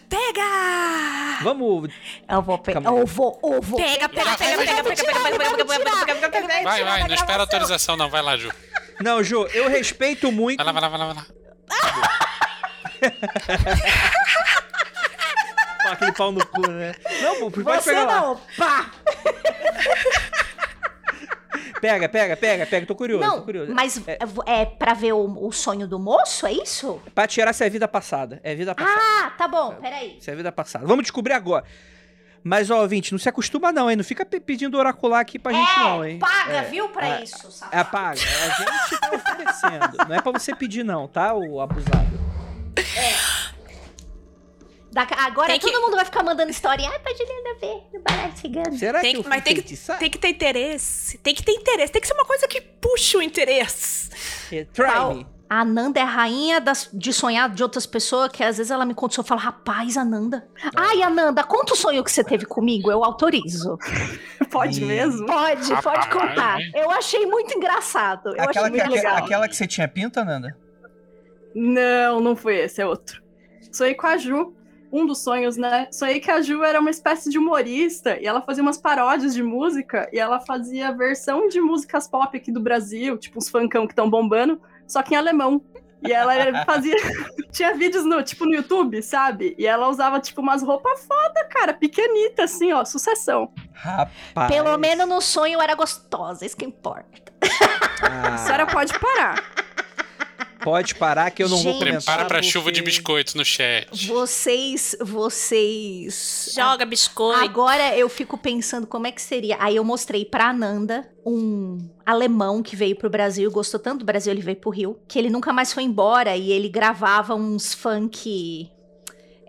[SPEAKER 4] Pega!
[SPEAKER 2] Vamos!
[SPEAKER 1] Eu vou pegar. Eu vou, eu vou.
[SPEAKER 4] Pega, pega, pega, pega, pega, pega, pega, pega,
[SPEAKER 3] Vai, vai, não espera autorização, não. Vai lá, Ju.
[SPEAKER 2] Não, Ju, eu respeito muito.
[SPEAKER 3] Vai lá, vai lá, vai lá, vai lá.
[SPEAKER 2] Pá, aquele pau no cu, né? Não, pode
[SPEAKER 1] Você
[SPEAKER 2] pega,
[SPEAKER 1] não, pega, pá!
[SPEAKER 2] Pega, pega, pega, pega. Tô curioso, tô
[SPEAKER 1] Não,
[SPEAKER 2] curioso.
[SPEAKER 1] mas é, é pra ver o, o sonho do moço, é isso?
[SPEAKER 2] Pra tirar se é vida passada. É vida passada.
[SPEAKER 1] Ah, tá bom, peraí.
[SPEAKER 2] Se é vida passada. Vamos descobrir agora. Mas, ó, ouvinte, não se acostuma não, hein? Não fica pe- pedindo oracular aqui pra gente não, hein?
[SPEAKER 1] paga,
[SPEAKER 2] É,
[SPEAKER 1] viu, pra
[SPEAKER 2] é,
[SPEAKER 1] isso, safado.
[SPEAKER 2] É, paga. A gente tá oferecendo. Não é pra você pedir não, tá, o abusado?
[SPEAKER 1] Da- agora
[SPEAKER 4] Tem que-
[SPEAKER 1] todo mundo vai ficar mandando história. Ai, pra Juliana ver no baralho cigano.
[SPEAKER 2] Será
[SPEAKER 4] Tem
[SPEAKER 2] que
[SPEAKER 4] que-
[SPEAKER 2] eu
[SPEAKER 4] mas tem que-? Tem que ter interesse. Tem que ter interesse. Tem que ser uma coisa que puxa o interesse.
[SPEAKER 2] É, Try
[SPEAKER 1] Qual?
[SPEAKER 2] me.
[SPEAKER 1] A Ananda é a rainha das- de sonhar de outras pessoas, que às vezes ela me conta o sonho e fala, rapaz, Ananda. Ai, Ananda, conta o sonho que você teve comigo, eu autorizo.
[SPEAKER 5] Pode
[SPEAKER 2] Ih.
[SPEAKER 5] mesmo?
[SPEAKER 1] Pode, pode
[SPEAKER 3] Rapaz,
[SPEAKER 1] contar.
[SPEAKER 3] hein?
[SPEAKER 1] Eu achei muito engraçado. Eu
[SPEAKER 2] Aquela
[SPEAKER 1] achei
[SPEAKER 2] que,
[SPEAKER 1] muito legal.
[SPEAKER 2] aquela que você tinha pinta, Nanda?
[SPEAKER 5] Não, não foi esse, é outro. Sonhei com a Ju, um dos sonhos, né? Sonhei que a Ju era uma espécie de humorista e ela fazia umas paródias de música e ela fazia versão de músicas pop aqui do Brasil, tipo uns funkão que estão bombando, só que em alemão. E ela fazia. Tinha vídeos no, tipo, no YouTube, sabe? E ela usava, tipo, umas roupas foda, cara, pequenita, assim, ó, sucessão.
[SPEAKER 2] Rapaz.
[SPEAKER 1] Pelo menos no sonho era gostosa, isso que importa.
[SPEAKER 2] Ah,
[SPEAKER 5] A senhora pode parar.
[SPEAKER 2] Pode parar que eu não vou
[SPEAKER 1] Gente.
[SPEAKER 2] comentar.
[SPEAKER 3] Prepara pra chuva de
[SPEAKER 2] porque-
[SPEAKER 3] biscoito no chat.
[SPEAKER 1] Vocês, vocês.
[SPEAKER 4] Joga biscoito.
[SPEAKER 1] Agora eu fico pensando como é que seria. Aí eu mostrei pra Ananda um alemão que veio pro Brasil, gostou tanto do Brasil, ele veio pro Rio, que ele nunca mais foi embora e ele gravava uns funk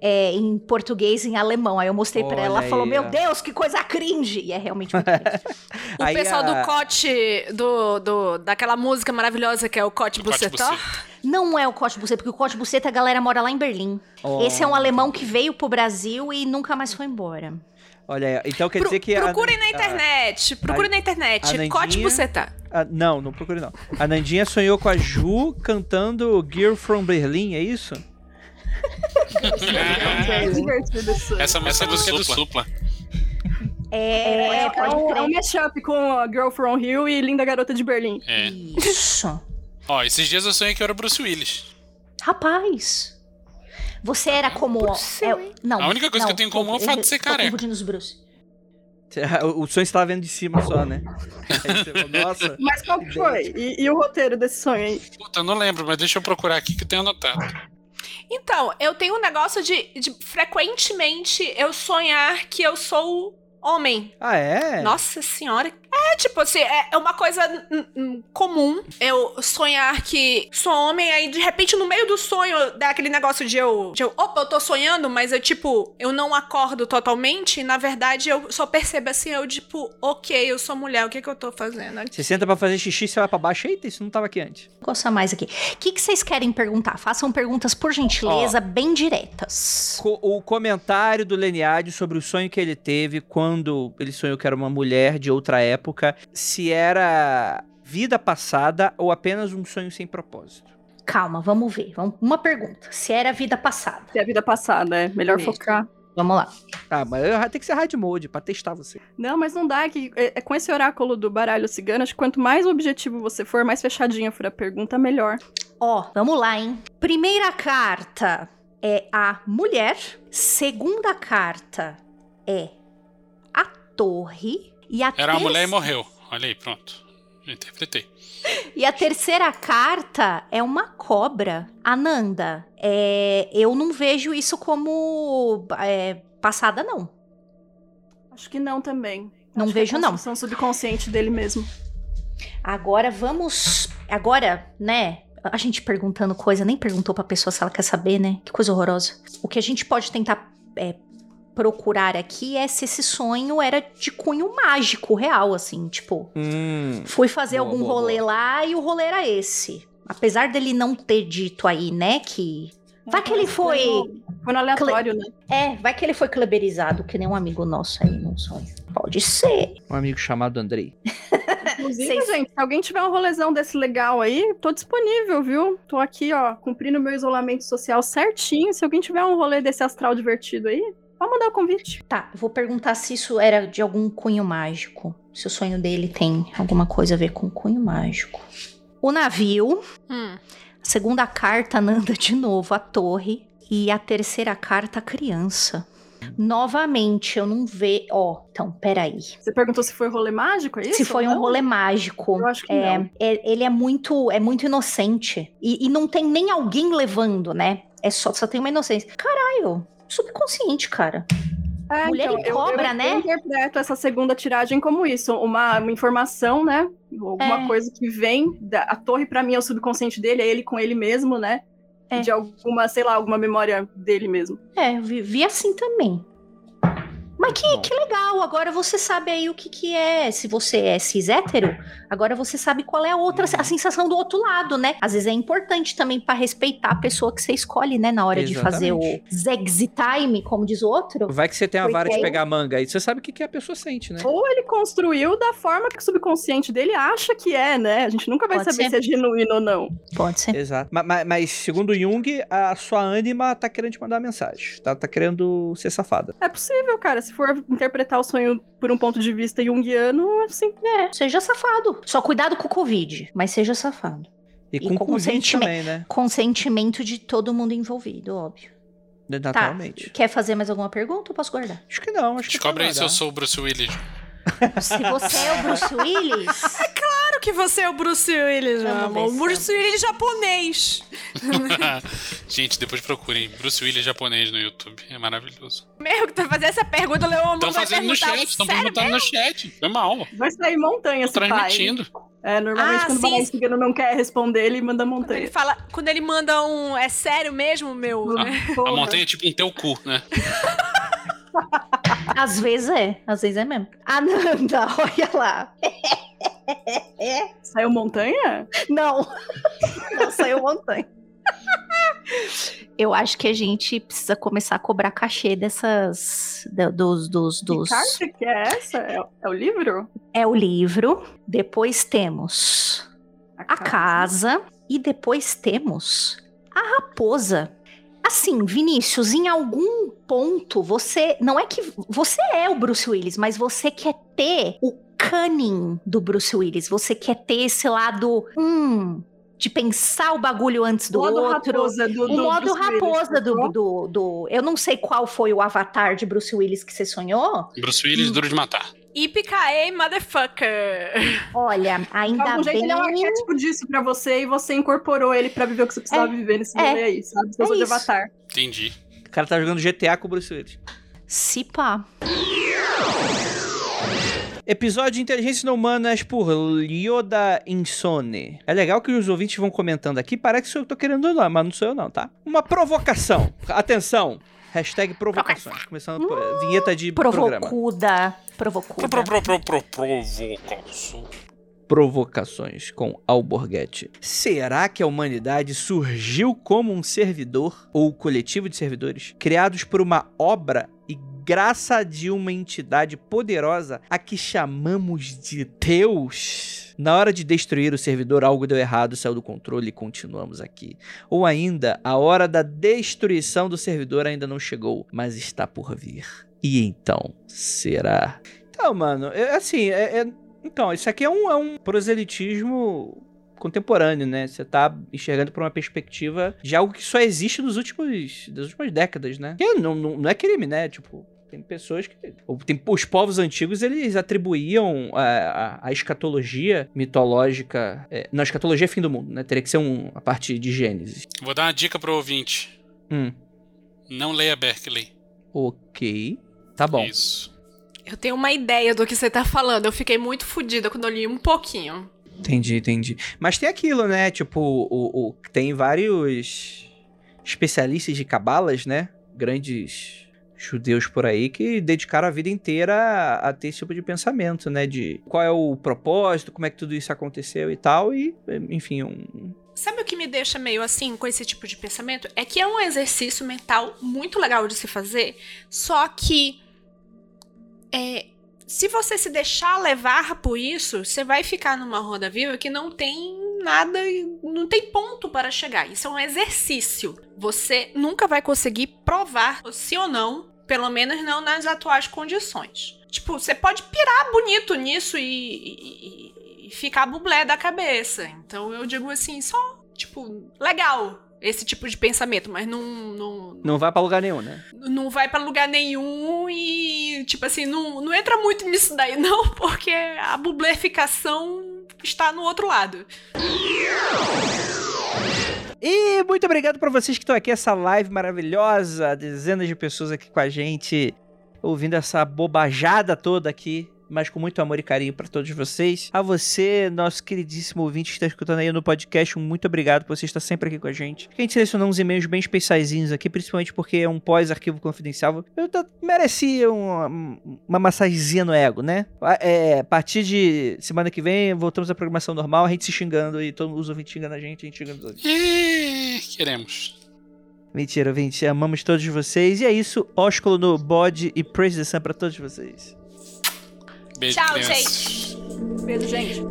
[SPEAKER 1] é, em português e em alemão. Aí eu mostrei pra ela, ela falou: "Meu. Deus, que coisa cringe". E é realmente muito cringe.
[SPEAKER 4] O
[SPEAKER 2] Aí
[SPEAKER 4] pessoal
[SPEAKER 2] a-
[SPEAKER 4] do Cote, do, do, daquela música maravilhosa que é o Cote Bucetó.
[SPEAKER 3] Buceta.
[SPEAKER 1] Não é o Cote Buceta, porque o Cote Buceta a galera mora lá em Berlim. Esse é um alemão que veio pro Brasil e nunca mais foi embora.
[SPEAKER 2] Olha aí, então quer
[SPEAKER 4] Pro-
[SPEAKER 2] dizer que. a-
[SPEAKER 4] procurem na
[SPEAKER 2] a-
[SPEAKER 4] internet. Procurem na internet.
[SPEAKER 2] a Nandinha-
[SPEAKER 4] Cote Bucetá.
[SPEAKER 2] a- não, não procure não. A Nandinha sonhou com a Ju cantando Girl from Berlin, é isso?
[SPEAKER 5] É divertido isso.
[SPEAKER 3] Essa música é do Supla.
[SPEAKER 1] É,
[SPEAKER 5] É, é,
[SPEAKER 1] pode
[SPEAKER 5] um, é um mashup com a Girl from Hill e Linda Garota de Berlim.
[SPEAKER 3] É.
[SPEAKER 1] Isso.
[SPEAKER 3] Ó, esses dias eu sonhei que eu era Bruce Willis.
[SPEAKER 1] Rapaz. Você era como. é, não,
[SPEAKER 3] A única coisa
[SPEAKER 1] não,
[SPEAKER 3] que eu tenho em comum é o fato de ser
[SPEAKER 1] tô
[SPEAKER 3] careca.
[SPEAKER 1] os Bruce.
[SPEAKER 2] O sonho você tava vendo de cima só, né? Nossa.
[SPEAKER 5] Mas qual que foi? E, e o roteiro desse sonho aí?
[SPEAKER 3] Puta, eu não lembro, mas deixa eu procurar aqui que eu tenho anotado.
[SPEAKER 4] Então, eu tenho um negócio de, de frequentemente eu sonhar que eu sou homem.
[SPEAKER 2] Ah, é?
[SPEAKER 4] Nossa senhora. É, tipo assim, é é uma coisa comum eu sonhar que sou homem, aí de repente no meio do sonho dá aquele negócio de eu, de eu, opa, eu tô sonhando, mas eu, tipo, eu não acordo totalmente, e na verdade eu só percebo assim, eu, tipo, ok, eu sou mulher, o que que eu tô fazendo aqui?
[SPEAKER 2] Você senta pra fazer xixi, você vai pra baixo. Eita, isso não tava aqui antes.
[SPEAKER 1] Gosta mais aqui. O que, que vocês querem perguntar? Façam perguntas, por gentileza, bem diretas.
[SPEAKER 2] Co- o comentário do Leniade sobre o sonho que ele teve quando ele sonhou que era uma mulher de outra época, se era vida passada ou apenas um sonho sem propósito.
[SPEAKER 1] Calma, vamos ver. Vamos- Uma pergunta. Se era vida passada.
[SPEAKER 5] Se é a vida passada, é melhor
[SPEAKER 2] Isso.
[SPEAKER 5] focar.
[SPEAKER 1] Vamos lá.
[SPEAKER 2] Ah, mas eu- tem que ser hard mode pra testar você.
[SPEAKER 5] Não, mas não dá. Que, é, é com esse oráculo do baralho cigano, acho que quanto mais objetivo você for, mais fechadinha for a pergunta, melhor.
[SPEAKER 1] Ó, vamos lá, hein? Primeira carta é a mulher. Segunda carta é a torre. E a,
[SPEAKER 3] Era uma mulher e morreu. Olha aí, pronto. Já interpretei.
[SPEAKER 1] e a terceira carta é uma cobra. Ananda, é, eu não vejo isso como é, passada, não.
[SPEAKER 5] Acho que não também.
[SPEAKER 1] Não
[SPEAKER 5] Acho que
[SPEAKER 1] vejo,
[SPEAKER 5] é a
[SPEAKER 1] não.
[SPEAKER 5] construção subconsciente dele mesmo.
[SPEAKER 1] Agora vamos. Agora, né? A gente perguntando coisa, nem perguntou pra pessoa se ela quer saber, né? Que coisa horrorosa. O que a gente pode tentar é, procurar aqui é se esse sonho era de cunho mágico, real, assim. Tipo,
[SPEAKER 2] Hum.
[SPEAKER 1] fui fazer
[SPEAKER 2] Boa,
[SPEAKER 1] algum
[SPEAKER 2] boa,
[SPEAKER 1] rolê lá e o rolê era esse. Apesar dele não ter dito aí, né, que. Vai que ele foi.
[SPEAKER 5] Foi no aleatório, né?
[SPEAKER 1] É, vai que ele foi kleberizado, que nem um amigo nosso aí num sonho. Pode ser.
[SPEAKER 2] Um amigo chamado Andrei.
[SPEAKER 5] Inclusive,
[SPEAKER 1] Vocês-
[SPEAKER 5] gente, se alguém tiver um rolezão desse legal aí, tô disponível, viu? Tô aqui, ó, cumprindo meu isolamento social certinho. Se alguém tiver um rolê desse astral divertido aí, pode mandar o convite.
[SPEAKER 1] Tá, vou perguntar se isso era de algum cunho mágico. Se o sonho dele tem alguma coisa a ver com cunho mágico. O navio,
[SPEAKER 4] Hum.
[SPEAKER 1] a segunda carta Nanda de novo, a torre. E a terceira carta, a criança. Novamente, eu não vejo. Ó, então, peraí.
[SPEAKER 5] Você perguntou se foi rolê mágico, é isso?
[SPEAKER 1] Se foi um rolê mágico.
[SPEAKER 5] Eu acho que
[SPEAKER 1] é,
[SPEAKER 5] não.
[SPEAKER 1] é- ele é muito, é muito inocente. E, e não tem nem alguém levando, né? É só, só tem uma inocência. Caralho, subconsciente, cara.
[SPEAKER 5] É,
[SPEAKER 1] Mulher e
[SPEAKER 5] eu-
[SPEAKER 1] cobra,
[SPEAKER 5] eu,
[SPEAKER 1] né?
[SPEAKER 5] Eu interpreto essa segunda tiragem como isso, uma, uma informação, né? Alguma
[SPEAKER 1] É.
[SPEAKER 5] coisa que vem. Da, a torre, pra mim, é o subconsciente dele, é ele com ele mesmo, né?
[SPEAKER 1] É.
[SPEAKER 5] De alguma, sei lá, alguma memória dele mesmo.
[SPEAKER 1] É, eu vi, vi assim também. Mas que, que legal, agora você sabe aí o que, que é. Se você é cis hétero, agora você sabe qual é a outra,
[SPEAKER 2] Uhum.
[SPEAKER 1] a sensação do outro lado, né? Às vezes é importante também pra respeitar a pessoa que você escolhe, né? Na hora de fazer o Zegzi Time, como diz o outro.
[SPEAKER 2] Vai que você tem uma vara de pegar manga aí, você sabe o que, que a pessoa sente, né?
[SPEAKER 5] Ou ele construiu da forma que o subconsciente dele acha que é, né? A gente nunca vai
[SPEAKER 1] Pode
[SPEAKER 5] saber
[SPEAKER 1] ser.
[SPEAKER 5] se é genuíno ou não.
[SPEAKER 1] Pode ser.
[SPEAKER 2] Exato. Ma- ma- Mas, segundo Jung, a sua ânima tá querendo te mandar mensagem. Tá, tá querendo ser safada.
[SPEAKER 5] É possível, cara. Se for interpretar o sonho por um ponto de vista junguiano, assim,
[SPEAKER 1] É, seja safado. Só cuidado com o Covid, mas seja safado.
[SPEAKER 2] E,
[SPEAKER 1] E
[SPEAKER 2] com,
[SPEAKER 1] consentimento.
[SPEAKER 2] também, né?
[SPEAKER 1] Consentimento de todo mundo envolvido, óbvio.
[SPEAKER 2] Naturalmente.
[SPEAKER 1] Tá. Quer fazer mais alguma pergunta ou posso guardar?
[SPEAKER 2] Acho que não, acho que
[SPEAKER 3] Descobre
[SPEAKER 2] tá
[SPEAKER 3] aí se eu sou o Bruce Willis.
[SPEAKER 1] Se você é o Bruce Willis.
[SPEAKER 4] Que você é o Bruce Willis, meu amor.
[SPEAKER 1] se
[SPEAKER 4] Bruce Willis japonês.
[SPEAKER 3] Gente, depois procurem Bruce Willis japonês no YouTube. É maravilhoso.
[SPEAKER 4] Mesmo que tu fazer essa pergunta, o Leon
[SPEAKER 3] Estão
[SPEAKER 4] vai
[SPEAKER 3] fazendo no chat, estão perguntando no chat. Foi mal.
[SPEAKER 5] Vai sair montanha
[SPEAKER 3] Tô
[SPEAKER 5] esse pai.
[SPEAKER 3] transmitindo.
[SPEAKER 5] É, normalmente
[SPEAKER 4] Ah,
[SPEAKER 5] quando
[SPEAKER 4] sim.
[SPEAKER 5] o Cigano não quer responder, ele manda
[SPEAKER 4] Quando ele
[SPEAKER 5] montanha.
[SPEAKER 4] fala, quando ele manda um é sério mesmo, meu, né?
[SPEAKER 3] A montanha é tipo um teu cu, né?
[SPEAKER 1] Às vezes é, às vezes é mesmo. Ananda, olha lá.
[SPEAKER 5] Saiu montanha?
[SPEAKER 1] Não, não saiu montanha. Eu acho que a gente precisa começar a cobrar cachê dessas. dos. dos, dos...
[SPEAKER 5] Que carta que é essa? É, é o livro?
[SPEAKER 1] É o livro. Depois temos a casa. E depois temos a raposa. Assim, Vinícius, em algum ponto você. Não é que. Você é o Bruce Willis, mas você quer ter o cunning do Bruce Willis. Você quer ter esse lado. Hum. De pensar o bagulho antes do
[SPEAKER 5] O modo
[SPEAKER 1] outro.
[SPEAKER 5] raposa do,
[SPEAKER 1] O
[SPEAKER 5] do
[SPEAKER 1] modo
[SPEAKER 5] Bruce Willis,
[SPEAKER 1] raposa do,
[SPEAKER 5] sacou?
[SPEAKER 1] do, do. Eu não sei qual foi o avatar de Bruce Willis que você sonhou.
[SPEAKER 3] Bruce Willis, duro de matar.
[SPEAKER 4] Ipicaê, motherfucker.
[SPEAKER 1] Olha,
[SPEAKER 5] De
[SPEAKER 1] ainda
[SPEAKER 5] algum jeito
[SPEAKER 1] bem.
[SPEAKER 5] ele é um arquétipo disso pra você e você incorporou ele pra viver o que você precisava viver nesse
[SPEAKER 1] é,
[SPEAKER 5] rolê aí, sabe? Você
[SPEAKER 1] é
[SPEAKER 5] de avatar.
[SPEAKER 3] Entendi.
[SPEAKER 2] O cara tá jogando GTA com o Bruce Willis.
[SPEAKER 1] Se pá.
[SPEAKER 2] Episódio de Inteligência Não Humanas por Yoda Insone. É legal que os ouvintes vão comentando aqui, parece que eu tô querendo não, mas não sou eu não, tá? Uma provocação. Atenção. Hashtag provocações. Começando por vinheta de programa.
[SPEAKER 1] Provocuda. Provocuda.
[SPEAKER 3] Pro, pro, pro, pro, provocação.
[SPEAKER 2] Provocações com Alborguete. Será que a humanidade surgiu como um servidor ou coletivo de servidores criados por uma obra e graça de uma entidade poderosa a que chamamos de Deus? Na hora de destruir o servidor, algo deu errado, saiu do controle e continuamos aqui. Ou ainda, a hora da destruição do servidor ainda não chegou, mas está por vir. E então, será? Então, mano, é assim, é- é então, isso aqui é um, é um proselitismo contemporâneo, né? Você tá enxergando por uma perspectiva de algo que só existe nos últimos, das últimas décadas, né? Que não, não, não é crime, né? Tipo, tem pessoas que... Tem, os povos antigos, eles atribuíam a, a, a escatologia mitológica... É, não, a escatologia é fim do mundo, né? Teria que ser um, a parte de Gênesis.
[SPEAKER 3] Vou dar uma dica pro ouvinte.
[SPEAKER 2] Hum,
[SPEAKER 3] Não leia Berkeley.
[SPEAKER 2] ok. Tá bom.
[SPEAKER 3] Isso.
[SPEAKER 4] Eu tenho uma ideia do que você tá falando. Eu fiquei muito fodida quando eu li um pouquinho.
[SPEAKER 2] Entendi, entendi. Mas tem aquilo, né? Tipo, o, o- tem vários especialistas de cabalas, né? Grandes judeus por aí que dedicaram a vida inteira a, a ter esse tipo de pensamento, né? De qual é o propósito, como é que tudo isso aconteceu e tal. E, enfim, um.
[SPEAKER 4] Sabe o que me deixa meio assim com esse tipo de pensamento? É que é um exercício mental muito legal de se fazer, só que é, se você se deixar levar por isso, você vai ficar numa roda viva que não tem nada, não tem ponto para chegar. Isso é um exercício. Você nunca vai conseguir provar se ou não, pelo menos não nas atuais condições. Tipo, você pode pirar bonito nisso e, e- e ficar bublé da cabeça. Então eu digo assim, só, tipo, legal esse tipo de pensamento, mas não, não,
[SPEAKER 2] Não vai pra lugar nenhum, né?
[SPEAKER 4] não vai pra lugar nenhum e, tipo assim, não, não entra muito nisso daí, não, porque a bubleficação está no outro lado.
[SPEAKER 2] E muito obrigado pra vocês que estão aqui, essa live maravilhosa, dezenas de pessoas aqui com a gente, ouvindo essa bobajada toda aqui, mas com muito amor e carinho pra todos vocês. A você, nosso queridíssimo ouvinte que está escutando aí no podcast, muito obrigado por você estar sempre aqui com a gente. A gente selecionou uns e-mails bem especiaizinhos aqui, principalmente porque é um pós-arquivo confidencial. Eu merecia uma, uma massagenzinha no ego, né? É, a partir de semana que vem, voltamos à programação normal, a gente se xingando e todos os ouvintes xingando a gente, a gente xingando os outros.
[SPEAKER 3] Queremos.
[SPEAKER 2] Mentira, ouvinte. Amamos todos vocês. E é isso. Ósculo no bode e praise the sun pra todos vocês.
[SPEAKER 3] Beijo,
[SPEAKER 4] Tchau,
[SPEAKER 3] crianças.
[SPEAKER 5] Beijo, gente.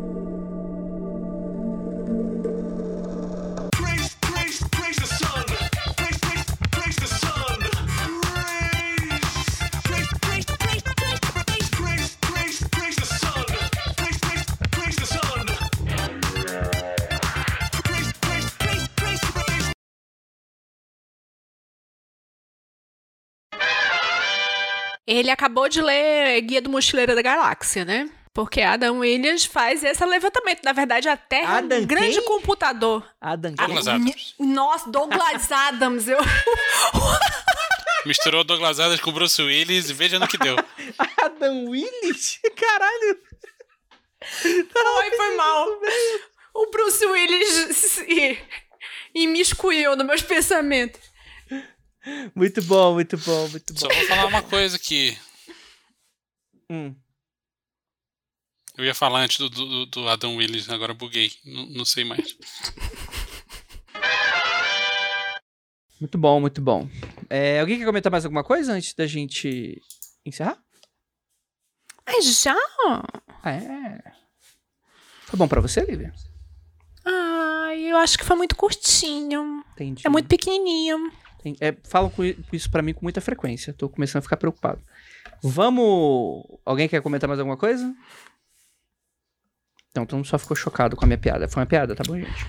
[SPEAKER 4] Ele acabou de ler Guia do Mochileiro da Galáxia, né? Porque Adam Williams faz esse levantamento. Na verdade, a Terra é
[SPEAKER 2] Adam
[SPEAKER 4] um grande
[SPEAKER 2] quem?
[SPEAKER 4] computador.
[SPEAKER 2] Adam,
[SPEAKER 3] Douglas Adams.
[SPEAKER 4] Nossa, Douglas Adams. Eu...
[SPEAKER 3] Misturou Douglas Adams com Bruce Willis e veja no que deu.
[SPEAKER 2] Adam Willis? Caralho.
[SPEAKER 4] Foi, foi mal. O Bruce Willis se imiscuiu nos meus pensamentos.
[SPEAKER 2] Muito bom, muito bom, muito bom.
[SPEAKER 3] Só vou falar uma coisa aqui.
[SPEAKER 2] Hum.
[SPEAKER 3] Eu ia falar antes do, do, do Adam Willis, agora buguei. Não, não sei mais.
[SPEAKER 2] Muito bom, muito bom. É, alguém quer comentar mais alguma coisa antes da gente encerrar?
[SPEAKER 4] Mas já?
[SPEAKER 2] Ah, é. Foi bom pra você, Lívia?
[SPEAKER 4] Ai, eu acho que foi muito curtinho.
[SPEAKER 2] Entendi.
[SPEAKER 4] É muito pequenininho.
[SPEAKER 2] É, falam com isso pra mim com muita frequência. Tô começando a ficar preocupado. Vamos. Alguém quer comentar mais alguma coisa? Então, todo mundo só ficou chocado com a minha piada. Foi uma piada, tá bom, gente?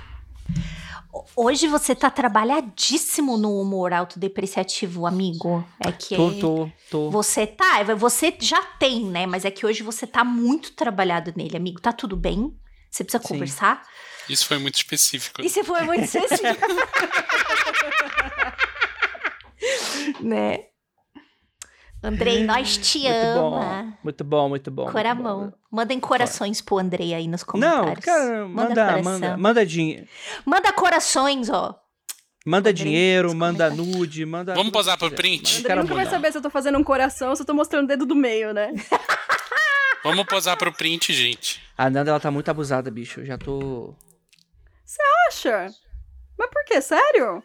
[SPEAKER 1] Hoje você tá trabalhadíssimo no humor autodepreciativo, amigo. É que
[SPEAKER 2] Tô, tô, tô.
[SPEAKER 1] você tá, você já tem, né? Mas é que hoje você tá muito trabalhado nele, amigo. Tá tudo bem? Você precisa
[SPEAKER 2] Sim.
[SPEAKER 1] conversar?
[SPEAKER 3] Isso foi muito específico.
[SPEAKER 1] E você foi muito específico. né? Andrei, nós te
[SPEAKER 2] Muito bom,
[SPEAKER 1] ama.
[SPEAKER 2] muito bom, muito bom. muito
[SPEAKER 1] Coramão.
[SPEAKER 2] bom.
[SPEAKER 1] Mandem corações pro Andrei aí nos comentários.
[SPEAKER 2] Não, cara, manda,
[SPEAKER 1] coração.
[SPEAKER 2] manda, manda, dinheiro.
[SPEAKER 1] Manda corações, ó.
[SPEAKER 2] Manda
[SPEAKER 1] Andrei,
[SPEAKER 2] dinheiro, manda nude, manda.
[SPEAKER 3] Vamos posar pro print?
[SPEAKER 5] Ele
[SPEAKER 2] quero
[SPEAKER 5] nunca vai saber se eu tô fazendo um coração ou se eu tô mostrando o dedo do meio, né?
[SPEAKER 3] Vamos posar pro print, gente.
[SPEAKER 2] A Nanda, ela tá muito abusada, bicho. Eu já tô.
[SPEAKER 5] Acha? Mas por quê? Sério?